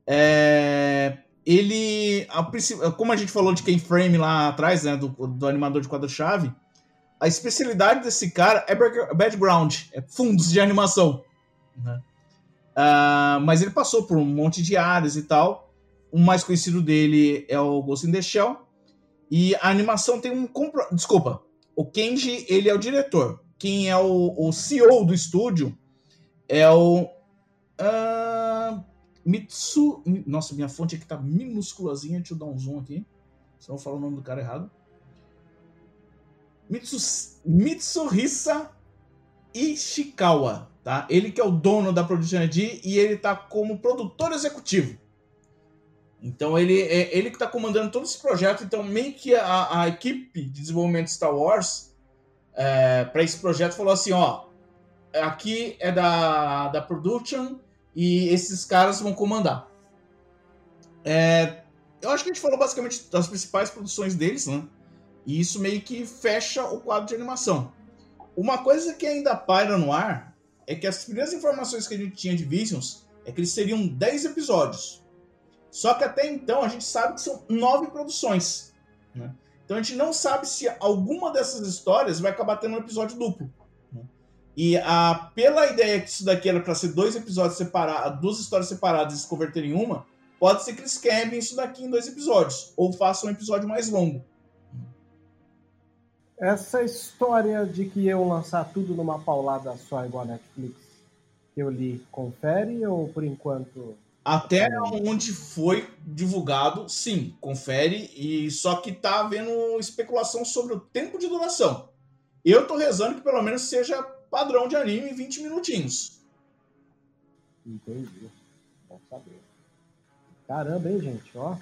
É, ele, a, como a gente falou de Keyframe lá atrás, né, do, do animador de quadro-chave, a especialidade desse cara é background, é fundos de animação. Né? Uh, mas ele passou por um monte de áreas e tal. O mais conhecido dele é o Ghost in the Shell. E a animação tem um. Compro... Desculpa. O Kenji, ele é o diretor. Quem é o, o CEO do estúdio é o. Uh, Mitsu. Nossa, minha fonte aqui tá minúsculazinha. Deixa eu dar um zoom aqui. Senão eu falo o nome do cara errado. Mitsus, Mitsuhisa Ishikawa, tá? Ele que é o dono da Production ID e ele tá como produtor executivo. Então ele é ele que tá comandando todo esse projeto. Então meio que a, a equipe de desenvolvimento de Star Wars é, para esse projeto falou assim, ó, aqui é da da Production e esses caras vão comandar. É, eu acho que a gente falou basicamente das principais produções deles, né? E isso meio que fecha o quadro de animação. Uma coisa que ainda paira no ar é que as primeiras informações que a gente tinha de Visions é que eles seriam 10 episódios. Só que até então a gente sabe que são nove produções. Né? Então a gente não sabe se alguma dessas histórias vai acabar tendo um episódio duplo. Né? E a, pela ideia que isso daqui era para ser dois episódios separados, duas histórias separadas e se converterem em uma, pode ser que eles quebrem isso daqui em dois episódios, ou façam um episódio mais longo. Essa história de que eu lançar tudo numa paulada só igual a Netflix, eu li, confere ou por enquanto. Até onde foi divulgado, sim, confere, e só que tá havendo especulação sobre o tempo de duração. Eu tô rezando que pelo menos seja padrão de anime 20 minutinhos. Entendi. Bom saber. Caramba, hein, gente? Ó,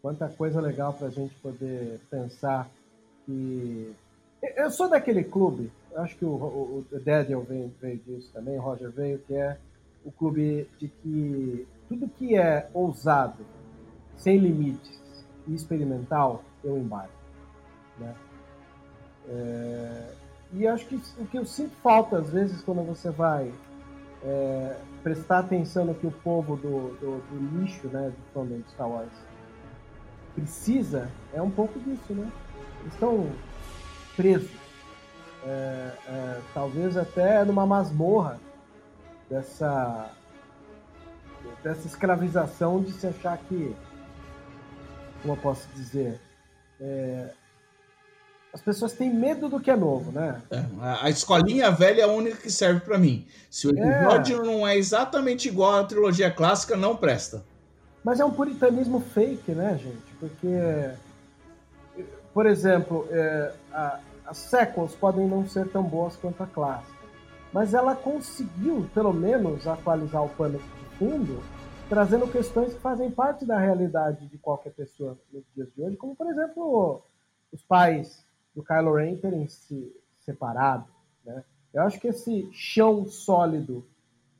quanta coisa legal pra gente poder pensar que. Eu sou daquele clube, acho que o, o, o Daniel veio, veio disso também, o Roger veio, que é o clube de que tudo que é ousado, sem limites e experimental, eu embarco. Né? É, e acho que o que eu sinto falta, às vezes, quando você vai é, prestar atenção no que o povo do, do, do lixo, né, do fandom de Star Wars, precisa, é um pouco disso, né? Estão presos. É, é, talvez até numa masmorra dessa, dessa escravização de se achar que, como eu posso dizer, é, as pessoas têm medo do que é novo, né? É, a escolinha velha é a única que serve para mim. Se o episódio é. não é exatamente igual à trilogia clássica, não presta. Mas é um puritanismo fake, né, gente? Porque por exemplo, é, a, as sequels podem não ser tão boas quanto a clássica, mas ela conseguiu, pelo menos, atualizar o pano de fundo, trazendo questões que fazem parte da realidade de qualquer pessoa nos dias de hoje, como, por exemplo, os pais do Kylo Ren terem se separado. Né? Eu acho que esse chão sólido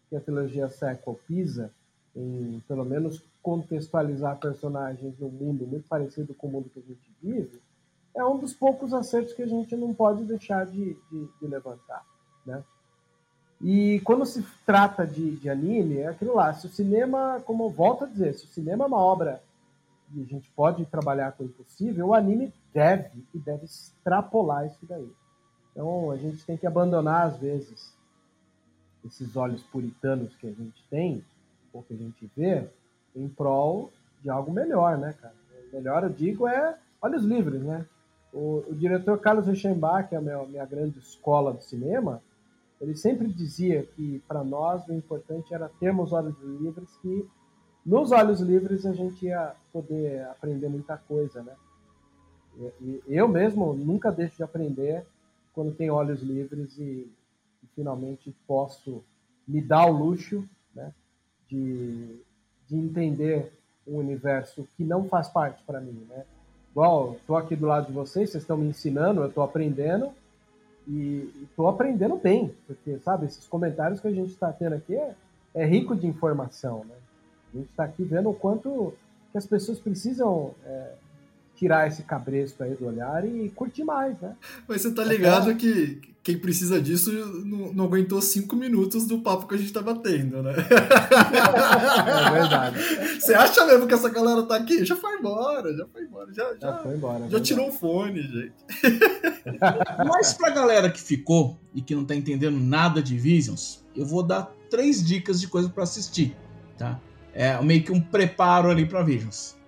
que a trilogia sequel pisa, em pelo menos contextualizar personagens num mundo muito parecido com o mundo que a gente vive, é um dos poucos acertos que a gente não pode deixar de, de, de levantar. Né? E quando se trata de, de, anime, é aquilo lá. Se o cinema, como eu volto a dizer, se o cinema é uma obra e a gente pode trabalhar com o impossível, o anime deve e deve extrapolar isso daí. Então a gente tem que abandonar, às vezes, esses olhos puritanos que a gente tem, ou que a gente vê, em prol de algo melhor, né, cara? Melhor, eu digo, é olhos livres, né? O, o diretor Carlos Reichenbach, que é a minha, minha grande escola de cinema, ele sempre dizia que para nós o importante era termos olhos livres, que nos olhos livres a gente ia poder aprender muita coisa, né? E, eu mesmo nunca deixo de aprender quando tenho olhos livres e, e finalmente posso me dar o luxo, né, de, de entender um universo que não faz parte para mim, né? Igual, estou aqui do lado de vocês, vocês estão me ensinando, eu estou aprendendo e estou aprendendo bem, porque, sabe, esses comentários que a gente está tendo aqui é, é, rico de informação, né? A gente está aqui vendo o quanto que as pessoas precisam é, tirar esse cabresto aí do olhar e curtir mais, né? Mas você tá ligado que quem precisa disso não, não, aguentou cinco minutos do papo que a gente tava tendo, né? É verdade. Você acha mesmo que essa galera tá aqui? Já foi embora, já foi embora. Já, já, já foi embora. Já tirou o fone, gente. Mas pra galera que ficou e que não tá entendendo nada de Visions, eu vou dar três dicas de coisa para assistir, tá? É meio que um preparo ali para Visions.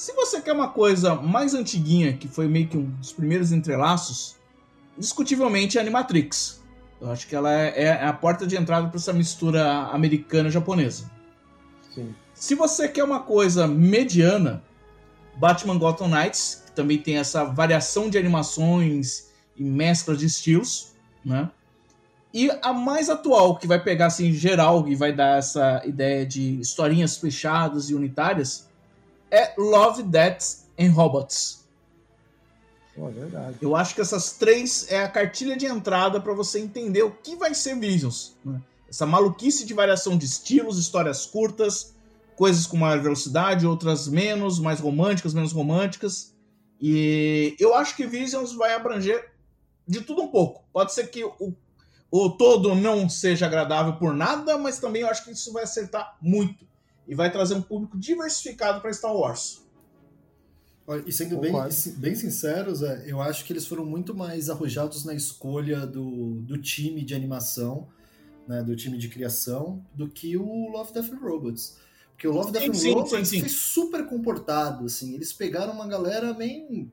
Se você quer uma coisa mais antiguinha, que foi meio que um dos primeiros entrelaços, discutivelmente a Animatrix. Eu acho que ela é, é a porta de entrada para essa mistura americana-japonesa. Se você quer uma coisa mediana, Batman Gotham Knights, que também tem essa variação de animações e mescla de estilos, né? E a mais atual, que vai pegar assim geral e vai dar essa ideia de historinhas fechadas e unitárias, é Love, Death and Robots. Pô, é verdade. Eu acho que essas três é a cartilha de entrada para você entender o que vai ser Visions. Né? Essa maluquice de variação de estilos, histórias curtas, coisas com maior velocidade, outras menos, mais românticas, menos românticas. E eu acho que Visions vai abranger de tudo um pouco. Pode ser que o, o todo não seja agradável por nada, mas também eu acho que isso vai acertar muito. E vai trazer um público diversificado para Star Wars. E sendo bem, bem sinceros, é, eu acho que eles foram muito mais arrojados na escolha do, do time de animação, né, do time de criação, do que o Love, Death and Robots. Porque o Love, Death and sim, Robots sim, sim. foi super comportado, assim. Eles pegaram uma galera meio...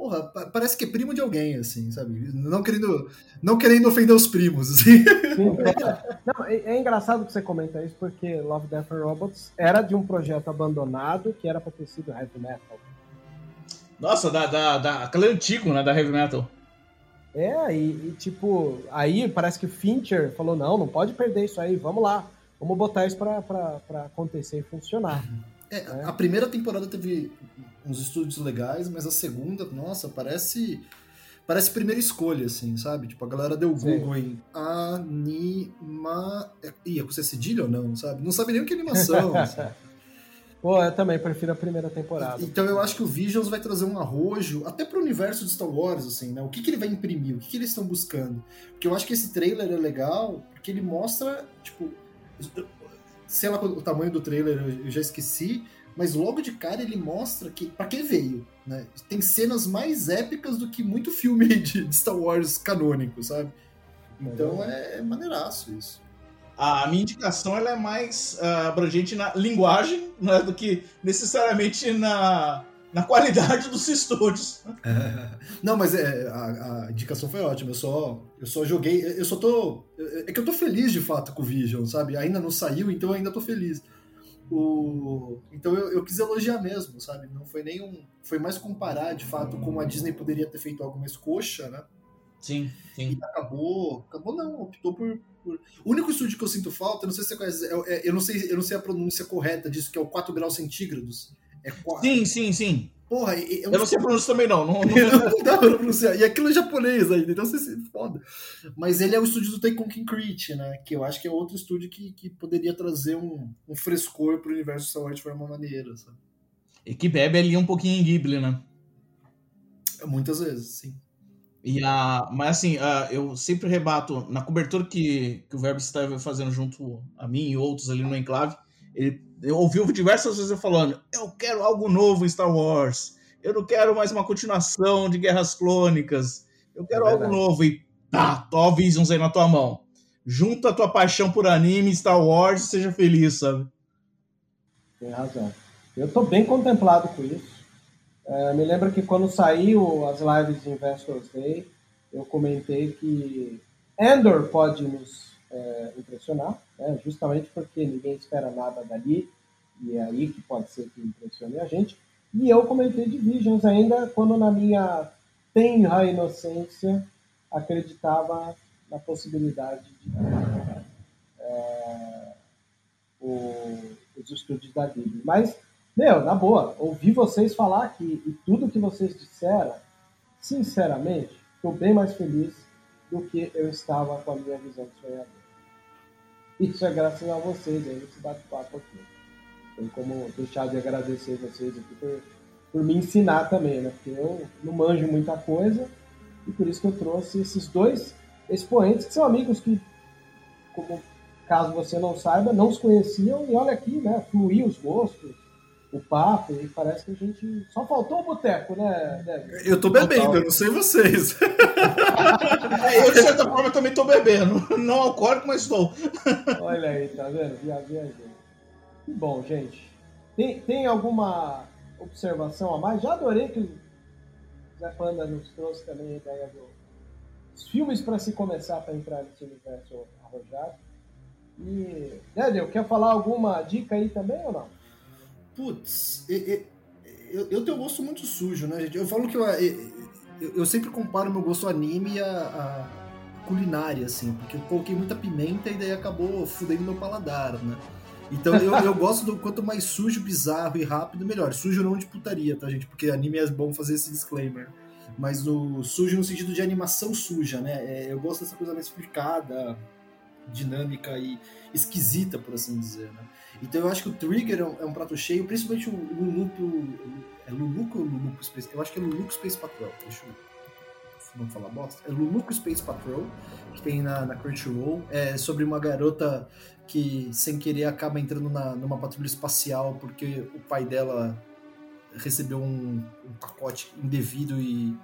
Porra, parece que é primo de alguém, assim, sabe? Não querendo, não querendo ofender os primos, assim. Não, é, é, engraçado que você comenta isso, porque Love, Death and Robots era de um projeto abandonado que era pra ter sido heavy metal. Nossa, da, da, da, aquele antigo, né, da heavy metal. É, e, e, tipo, aí parece que o Fincher falou, não, não pode perder isso aí, vamos lá, vamos botar isso pra, pra, pra acontecer e funcionar. É, é. A primeira temporada teve uns estúdios legais, mas a segunda, nossa, parece parece primeira escolha, assim, sabe? Tipo, a galera deu Google Sim. em anima... Ih, é com cedilha ou não, sabe? Não sabe nem o que é animação, assim. Pô, eu também prefiro a primeira temporada. Então eu acho que o Visions vai trazer um arrojo até pro universo de Star Wars, assim, né? O que, que ele vai imprimir? O que, que eles estão buscando? Porque eu acho que esse trailer é legal porque ele mostra, tipo... Sei lá o tamanho do trailer, eu já esqueci, mas logo de cara ele mostra que para que veio, né? Tem cenas mais épicas do que muito filme de Star Wars canônico, sabe? Então é, é maneiraço isso. A minha indicação ela é mais uh, abrangente na linguagem né, do que necessariamente na, na qualidade dos estúdios. Não, mas é, a, a, indicação foi ótima. Eu só, eu só joguei. Eu só tô. É que eu tô feliz de fato com o Vision, sabe? Ainda não saiu, então eu ainda tô feliz. O... Então eu, eu quis elogiar mesmo, sabe? Não foi nem um. Foi mais comparar, de fato, como a Disney poderia ter feito algo mais coxa, né? Sim, sim. E acabou. Acabou não, optou por, por. O único estúdio que eu sinto falta, não sei se você conhece, é, é, eu, não sei, eu não sei a pronúncia correta disso, que é o 4 graus centígrados. É 4. Sim, sim, sim. Porra, eu, eu não sei a pronúncia também, não. Não, não... não dá pra pronunciar. E aquilo é japonês ainda, então você é foda. Mas ele é o estúdio do Taikon Concrete, né? Que eu acho que é outro estúdio que, que poderia trazer um, um frescor pro universo Star Wars de forma maneira, sabe? E que bebe ali um pouquinho em Ghibli, né? Muitas vezes, sim. E a, mas assim, a, eu sempre rebato, na cobertura que, que o Verbo estava fazendo junto a mim e outros ali no Enclave, ele, eu ouvi diversas vezes eu falando: eu quero algo novo em Star Wars, eu não quero mais uma continuação de Guerras Clônicas, eu quero é algo novo. E tá, Tó Visions aí na tua mão. Junta a tua paixão por anime, Star Wars e seja feliz, sabe? Tem razão. Eu tô bem contemplado com isso. É, me lembra que quando saiu as lives de Investors Day, eu comentei que Endor pode nos é, impressionar, né, justamente porque ninguém espera nada dali, e é aí que pode ser que impressione a gente. E eu comentei de Visions ainda quando, na minha tenra inocência, acreditava na possibilidade de é, o, os estúdios da Bíblia. Mas meu, na boa, ouvir vocês falar aqui e tudo que vocês disseram, sinceramente, estou bem mais feliz do que eu estava com a minha visão de sonhador. Isso é graças a vocês aí, esse bate-papo aqui. Tem como deixar de agradecer vocês aqui por, por me ensinar também, né? Porque eu não manjo muita coisa e por isso que eu trouxe esses dois expoentes que são amigos que, como caso você não saiba, não os conheciam e olha aqui, né? Fluir os gostos, o papo e parece que a gente. Só faltou o boteco, né, Débora? Eu tô bebendo, eu não sei vocês. Eu, de certa forma, também tô bebendo. Não alcoólico, mas estou. Olha aí, tá vendo? Viajei. Que bom, gente. Tem, tem alguma observação a mais? Já adorei que o Zé Panda nos trouxe também a ideia dos filmes para se começar para entrar nesse universo arrojado. E, Débora, quer falar alguma dica aí também ou não? Putz, eu, eu, eu tenho um gosto muito sujo, né, gente? Eu falo que eu, eu, eu sempre comparo meu gosto anime a, a, culinária, assim, porque eu coloquei muita pimenta e daí acabou fudendo meu paladar, né? Então eu, eu gosto do quanto mais sujo, bizarro e rápido, melhor. Sujo não de putaria, tá, gente? Porque anime é bom fazer esse disclaimer. Mas o sujo no sentido de animação suja, né? É, eu gosto dessa coisa mais explicada, dinâmica e esquisita, por assim dizer, né? Então eu acho que o Trigger é um, é prato cheio, principalmente o Luluco. É Luluco ou Luluco Space? Eu acho que é Luluco Space Patrol. Deixa eu não falar bosta. É Luluco Space Patrol, que tem na, na Crunchyroll. É sobre uma garota que, sem querer, acaba entrando na, numa patrulha espacial porque o pai dela recebeu um, um pacote indevido e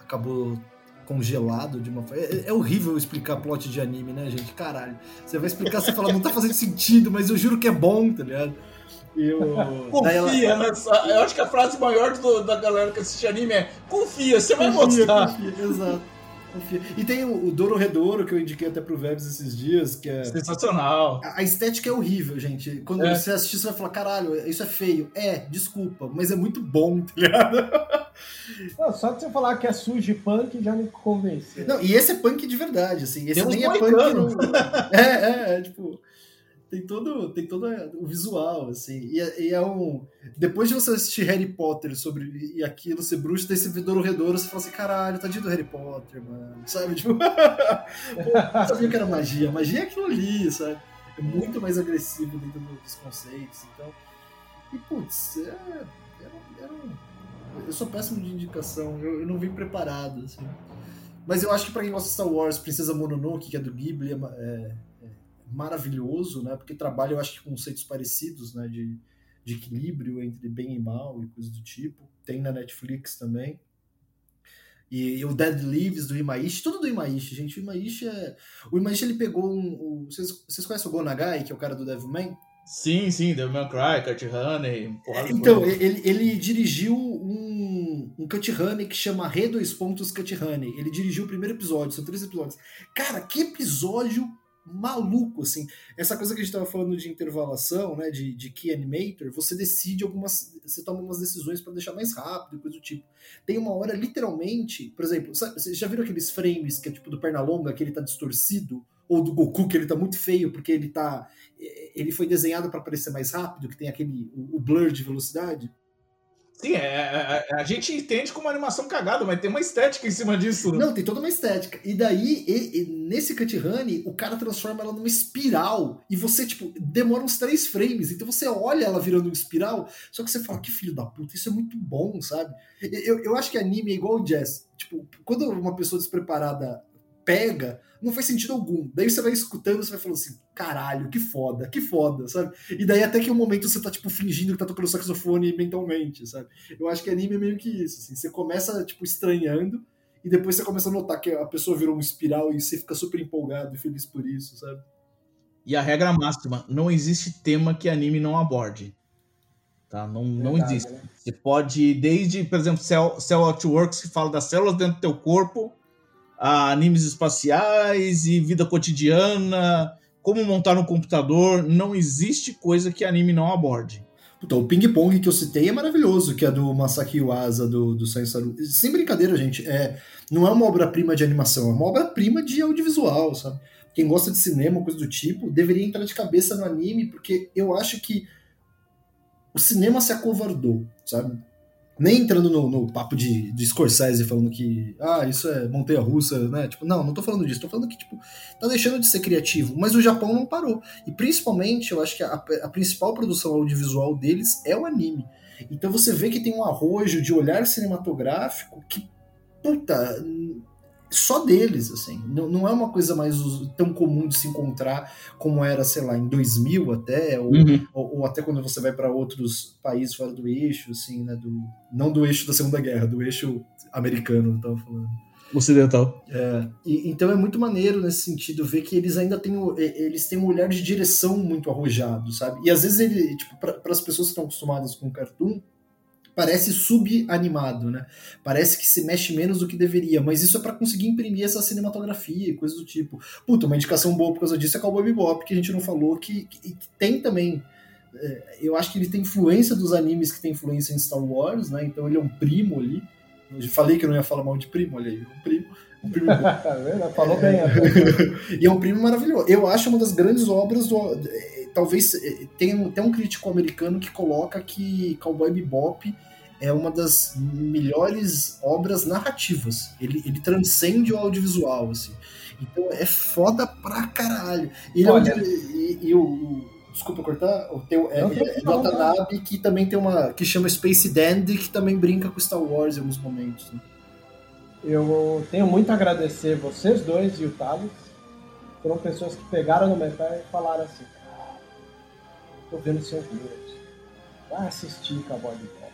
acabou congelado de uma é, é horrível explicar plot de anime, né, gente? Caralho. Você vai explicar, você fala, não tá fazendo sentido, mas eu juro que é bom, tá ligado? Eu... Confia, ela... nessa... eu acho que a frase maior do, da galera que assiste anime é confia, você vai confia, gostar. Confia, exato. E tem o, o Doro Redouro, que eu indiquei até pro Vebs esses dias, que é. Sensacional. A, a estética é horrível, gente. Quando é. você assistir, você vai falar: caralho, isso é feio. É, desculpa, mas é muito bom, tá ligado? Não, só de você falar que é sujo e punk já me convenceu. Não, e esse é punk de verdade, assim. Esse nem é punk. No... É, é, é, tipo tem todo, tem todo o visual, assim. E, é, e, é um. Depois de você assistir Harry Potter sobre e aquilo ser bruxo, daí você vê Doro Redouro, você fala assim, caralho, tadinho do Harry Potter, mano. Sabe? Tipo. Pô, sabia que era magia. Magia é aquilo ali, sabe? É muito mais agressivo dentro dos conceitos. Então. E, putz, é, era, era um... eu sou péssimo de indicação, eu, eu não vim preparado, assim. Mas eu acho que pra quem gosta de Star Wars, Princesa Mononoke, que é do Ghibli, é, é maravilhoso, né? Porque trabalha, eu acho, com conceitos parecidos, né? De, de equilíbrio entre bem e mal e coisas do tipo. Tem na Netflix também. E, e o Dead Leaves do Imaishi, tudo do Imaishi, gente. O Imaishi é. O Imaishi ele pegou um. um vocês, vocês conhecem o Gonagai, que é o cara do Devilman? Sim, sim, Devilman Cry, Cut Honey. Então, ele, ele dirigiu um, um Cut Honey que chama Re dois pontos Cut Honey. Ele dirigiu o primeiro episódio, são três episódios. Cara, que episódio maluco, assim. Essa coisa que a gente estava falando de intervalação, né, de, de key animator, você decide algumas, você toma umas decisões para deixar mais rápido, coisa do tipo. Tem uma hora, literalmente, por exemplo, vocês já viram aqueles frames que é tipo do Pernalonga, que ele tá distorcido? Ou do Goku, que ele tá muito feio, porque ele tá. Ele foi desenhado para parecer mais rápido, que tem aquele. o, o blur de velocidade? Sim, é, é, é, a gente entende como animação cagada, mas tem uma estética em cima disso. Né? Não, tem toda uma estética. E daí, e, e, nesse Cut Honey, o cara transforma ela numa espiral. E você, tipo, demora uns três frames. Então você olha ela virando uma espiral, só que você fala, que filho da puta, isso é muito bom, sabe? Eu, eu acho que anime é igual o jazz. Tipo, quando uma pessoa despreparada pega, não faz sentido algum. Daí você vai escutando, você vai falando assim, caralho, que foda, que foda, sabe? E daí até que um momento você tá, tipo, fingindo que tá tocando saxofone mentalmente, sabe? Eu acho que anime é meio que isso, assim. Você começa, tipo, estranhando, e depois você começa a notar que a pessoa virou um espiral e você fica super empolgado e feliz por isso, sabe? E a regra máxima, não existe tema que anime não aborde. Tá? Não, Verdade, não existe. Né? Você pode, desde, por exemplo, Cell, Cell Outworks, que fala das células dentro do teu corpo, a animes espaciais e vida cotidiana, como montar um computador, não existe coisa que anime não aborde. Puta, o ping-pong que eu citei é maravilhoso, que é do Masaki Uasa, do, do. Sem brincadeira, gente, é, não é uma obra-prima de animação, é uma obra-prima de audiovisual, sabe? Quem gosta de cinema, coisa do tipo, deveria entrar de cabeça no anime, porque eu acho que o cinema se acovardou, sabe? Nem entrando no, no, papo de, de Scorsese falando que ah, isso é montanha russa, né? Tipo, não, não tô falando disso, tô falando que, tipo, tá deixando de ser criativo, mas o Japão não parou. E principalmente, eu acho que a, a principal produção audiovisual deles é o anime. Então você vê que tem um arrojo de olhar cinematográfico que, puta, só deles, assim. Não, não é uma coisa mais tão comum de se encontrar como era, sei lá, em 2000 até, ou, uhum. ou, ou até quando você vai para outros países fora do eixo, assim, né? Do, não do eixo da Segunda Guerra, do eixo americano, eu tava falando. Ocidental. É, e, então é muito maneiro nesse sentido ver que eles ainda têm, eles têm um olhar de direção muito arrojado, sabe? E às vezes ele, tipo, para as pessoas que estão acostumadas com cartoon, parece subanimado, né? Parece que se mexe menos do que deveria, mas isso é para conseguir imprimir essa cinematografia e coisas do tipo. Puta, uma indicação boa por causa disso é Cowboy Bebop, que a gente não falou, que, que, que tem também é, eu acho que ele tem influência dos animes que tem influência em Star Wars, né? Então ele é um primo ali. Eu falei que eu não ia falar mal de primo, olha aí, um primo. Um primo tá Falou bem. e é um primo maravilhoso. Eu acho uma das grandes obras do. Talvez é, tenha, tenha um crítico americano que coloca que Cowboy Bebop é uma das melhores obras narrativas. Ele, ele transcende o audiovisual, assim. Então é foda pra caralho. Olha, é um, e, e, o, desculpa cortar, o teu é, é, é Watanabe, que também tem uma que chama Space Dandy, que também brinca com Star Wars em alguns momentos. Né? Eu tenho muito a agradecer vocês dois e o Thales. Foram pessoas que pegaram no pé e falaram assim: tô vendo seus vídeos. Vai assistir Cowboy Bebop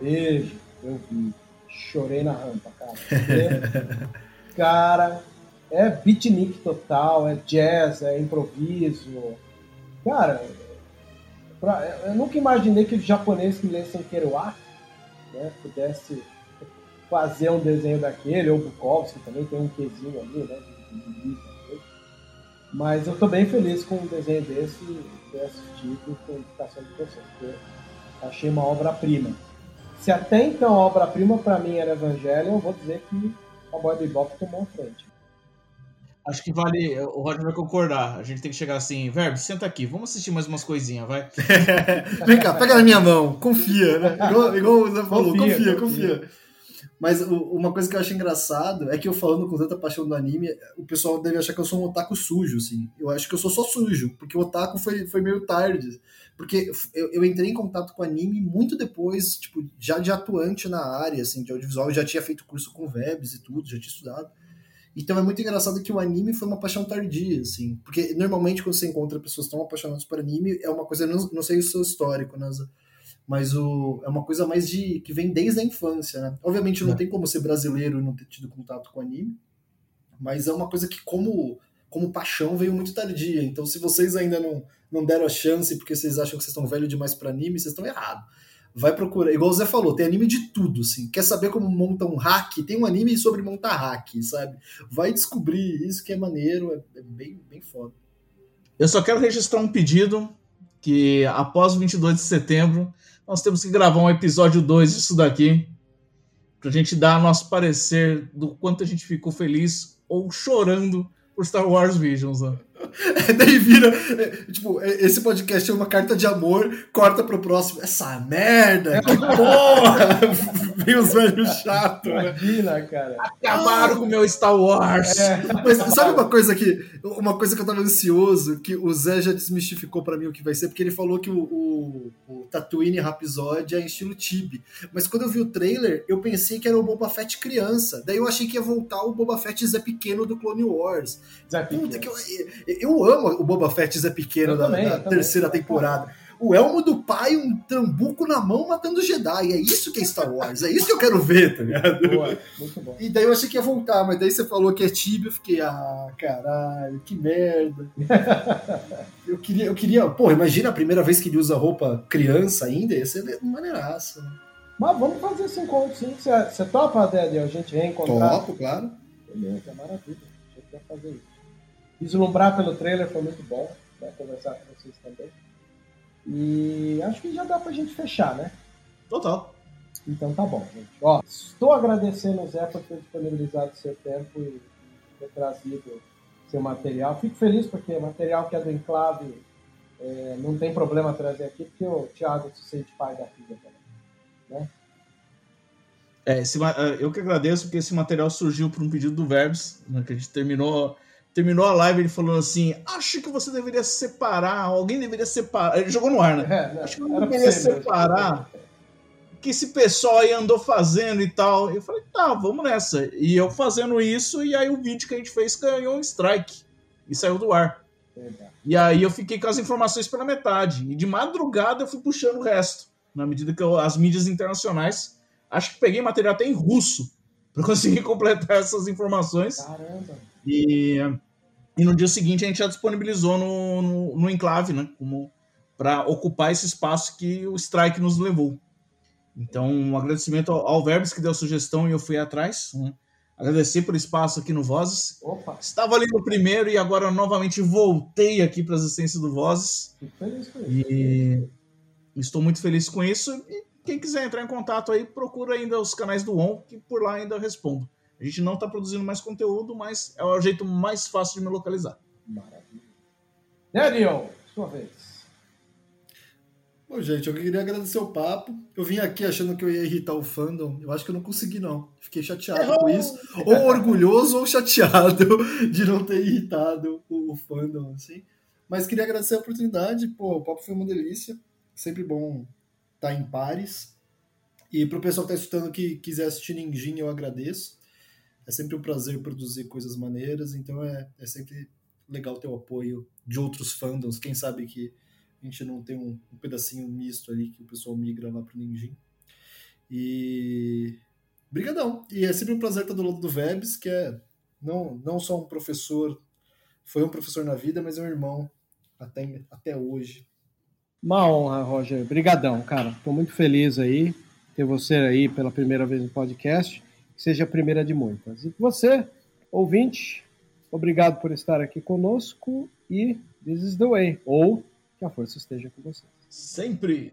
Beijo, eu vi. Chorei na rampa, cara. Porque, cara, é beatnik total, é jazz, é improviso. Cara, pra, eu nunca imaginei que os japoneses que lessem Kerouac né, pudesse fazer um desenho daquele, ou Bukowski também tem um quezinho ali, né? Mas eu tô bem feliz com um desenho desse, ter assistido com a indicação de vocês, porque achei uma obra-prima. Se até então a obra-prima para mim era Evangelho, eu vou dizer que a Boy Bebop tomou a frente. Acho que vale, o Roger vai concordar. A gente tem que chegar assim, Verbo, senta aqui, vamos assistir mais umas coisinhas, vai. Vem cá, pega na minha mão, confia, né? Igual, igual o Zé falou, confia, confia. confia. confia. Mas uma coisa que eu acho engraçado é que eu falando com tanta paixão do anime, o pessoal deve achar que eu sou um otaku sujo, assim. Eu acho que eu sou só sujo, porque o otaku foi, foi meio tarde. Porque eu, eu entrei em contato com anime muito depois, tipo, já de atuante na área, assim, de audiovisual. Eu já tinha feito curso com webs e tudo, já tinha estudado. Então é muito engraçado que o anime foi uma paixão tardia, assim. Porque normalmente quando você encontra pessoas tão apaixonadas por anime, é uma coisa, não, não sei o seu histórico, né? Mas o, é uma coisa mais de. que vem desde a infância, né? Obviamente não é. tem como ser brasileiro e não ter tido contato com anime. Mas é uma coisa que, como, como paixão, veio muito tardia. Então, se vocês ainda não, não deram a chance porque vocês acham que vocês estão velhos demais para anime, vocês estão errados. vai procurar. Igual o Zé falou, tem anime de tudo, assim. Quer saber como monta um hack? Tem um anime sobre montar hack, sabe? Vai descobrir isso que é maneiro, é, é bem, bem foda. Eu só quero registrar um pedido que após o 22 de setembro nós temos que gravar um episódio 2 disso daqui pra gente dar nosso parecer do quanto a gente ficou feliz ou chorando por Star Wars Visions, né? Daí vira. é, Tipo, é, esse podcast é uma carta de amor, corta pro próximo. Essa merda! Que porra! Vem os velhos chatos, né? Imagina, cara. Acabaram com o meu Star Wars! Mas sabe uma coisa que. Uma coisa que eu tava ansioso, que o Zé já desmistificou pra mim o que vai ser, porque ele falou que o, o, o Tatooine Rhapsody é em estilo Tibi. Mas quando eu vi o trailer, eu pensei que era o Boba Fett criança. Daí eu achei que ia voltar o Boba Fett Zé Pequeno do Clone Wars. Zé Puta, Pequeno. que eu, eu amo o Boba Fett Zé Pequeno Eu da, também, da terceira temporada. O elmo do pai, um trambuco na mão matando Jedi. É isso que é Star Wars. É isso que eu quero ver, tá ligado? Boa, muito bom. E daí eu achei que ia voltar, mas daí você falou que é Tibia, eu fiquei, ah, caralho, que merda. eu queria, eu queria, pô, imagina a primeira vez que ele usa roupa criança ainda, ia ser maneiraça. né? Mas vamos fazer esse encontro, sim. Você, você topa, Dede, a gente reencontrar? Topo, claro. Beleza, maravilha. A gente vai fazer isso. Vislumbrar pelo trailer foi muito bom. Vai conversar com vocês também. E acho que já dá pra gente fechar, né? Total. Então tá bom, gente. Ó, estou agradecendo o Zé por ter disponibilizado seu tempo e ter trazido seu material. Fico feliz porque material que é do Enclave é, não tem problema trazer aqui, porque o Thiago se sente pai da filha também. É, esse eh, eu que agradeço, porque esse material surgiu por um pedido do Verbs, né, que a gente terminou, terminou a live ele falando assim: acho que você deveria separar, alguém deveria separar. Ele jogou no ar, né? É, né? Acho que pra deveria separar. O que esse pessoal aí andou fazendo e tal. Eu falei, tá, vamos nessa. E eu fazendo isso, e aí o vídeo que a gente fez ganhou um strike e saiu do ar. E aí eu fiquei com as informações pela metade. E de madrugada eu fui puxando o resto. Na medida que eu, as mídias internacionais. Acho que peguei material até em russo para conseguir completar essas informações. Caramba. E, e no dia seguinte a gente já disponibilizou no, no, no Enclave, né? Como para ocupar esse espaço que o Strike nos levou. Então, um agradecimento ao, ao Verbs que deu a sugestão e eu fui atrás. né? Agradecer pelo espaço aqui no Vozes. Opa, Estava ali no primeiro e agora novamente voltei aqui para as essências do Vozes. E estou muito feliz com isso. E quem quiser entrar em contato aí, procura ainda os canais do ON, que por lá ainda eu respondo. A gente não está produzindo mais conteúdo, mas é o jeito mais fácil de me localizar. Maravilha. Daniel, sua vez. Bom, gente, eu queria agradecer o papo. Eu vim aqui achando que eu ia irritar o fandom. Eu acho que eu não consegui, não. Fiquei chateado com isso. Ou orgulhoso ou chateado de não ter irritado o, o fandom, assim. Mas queria agradecer a oportunidade. Pô, o papo foi uma delícia. Sempre bom estar em pares. E pro pessoal que tá escutando que quiser assistir Ninjin, eu agradeço. É sempre um prazer produzir coisas maneiras. Então é, é sempre legal ter o apoio de outros fandoms. Quem sabe que a gente não tem um, um pedacinho misto ali que o pessoal migra lá pro Ninjin. E. Brigadão. E é sempre um prazer estar do lado do Vebs, que é não, não só um professor, foi um professor na vida, mas é um irmão até, até hoje. Uma honra, Roger. Brigadão, cara. Estou muito feliz aí ter você aí pela primeira vez no podcast. Seja a primeira de muitas. E você, ouvinte, obrigado por estar aqui conosco e this is the way. Ou que a força esteja com você. Sempre.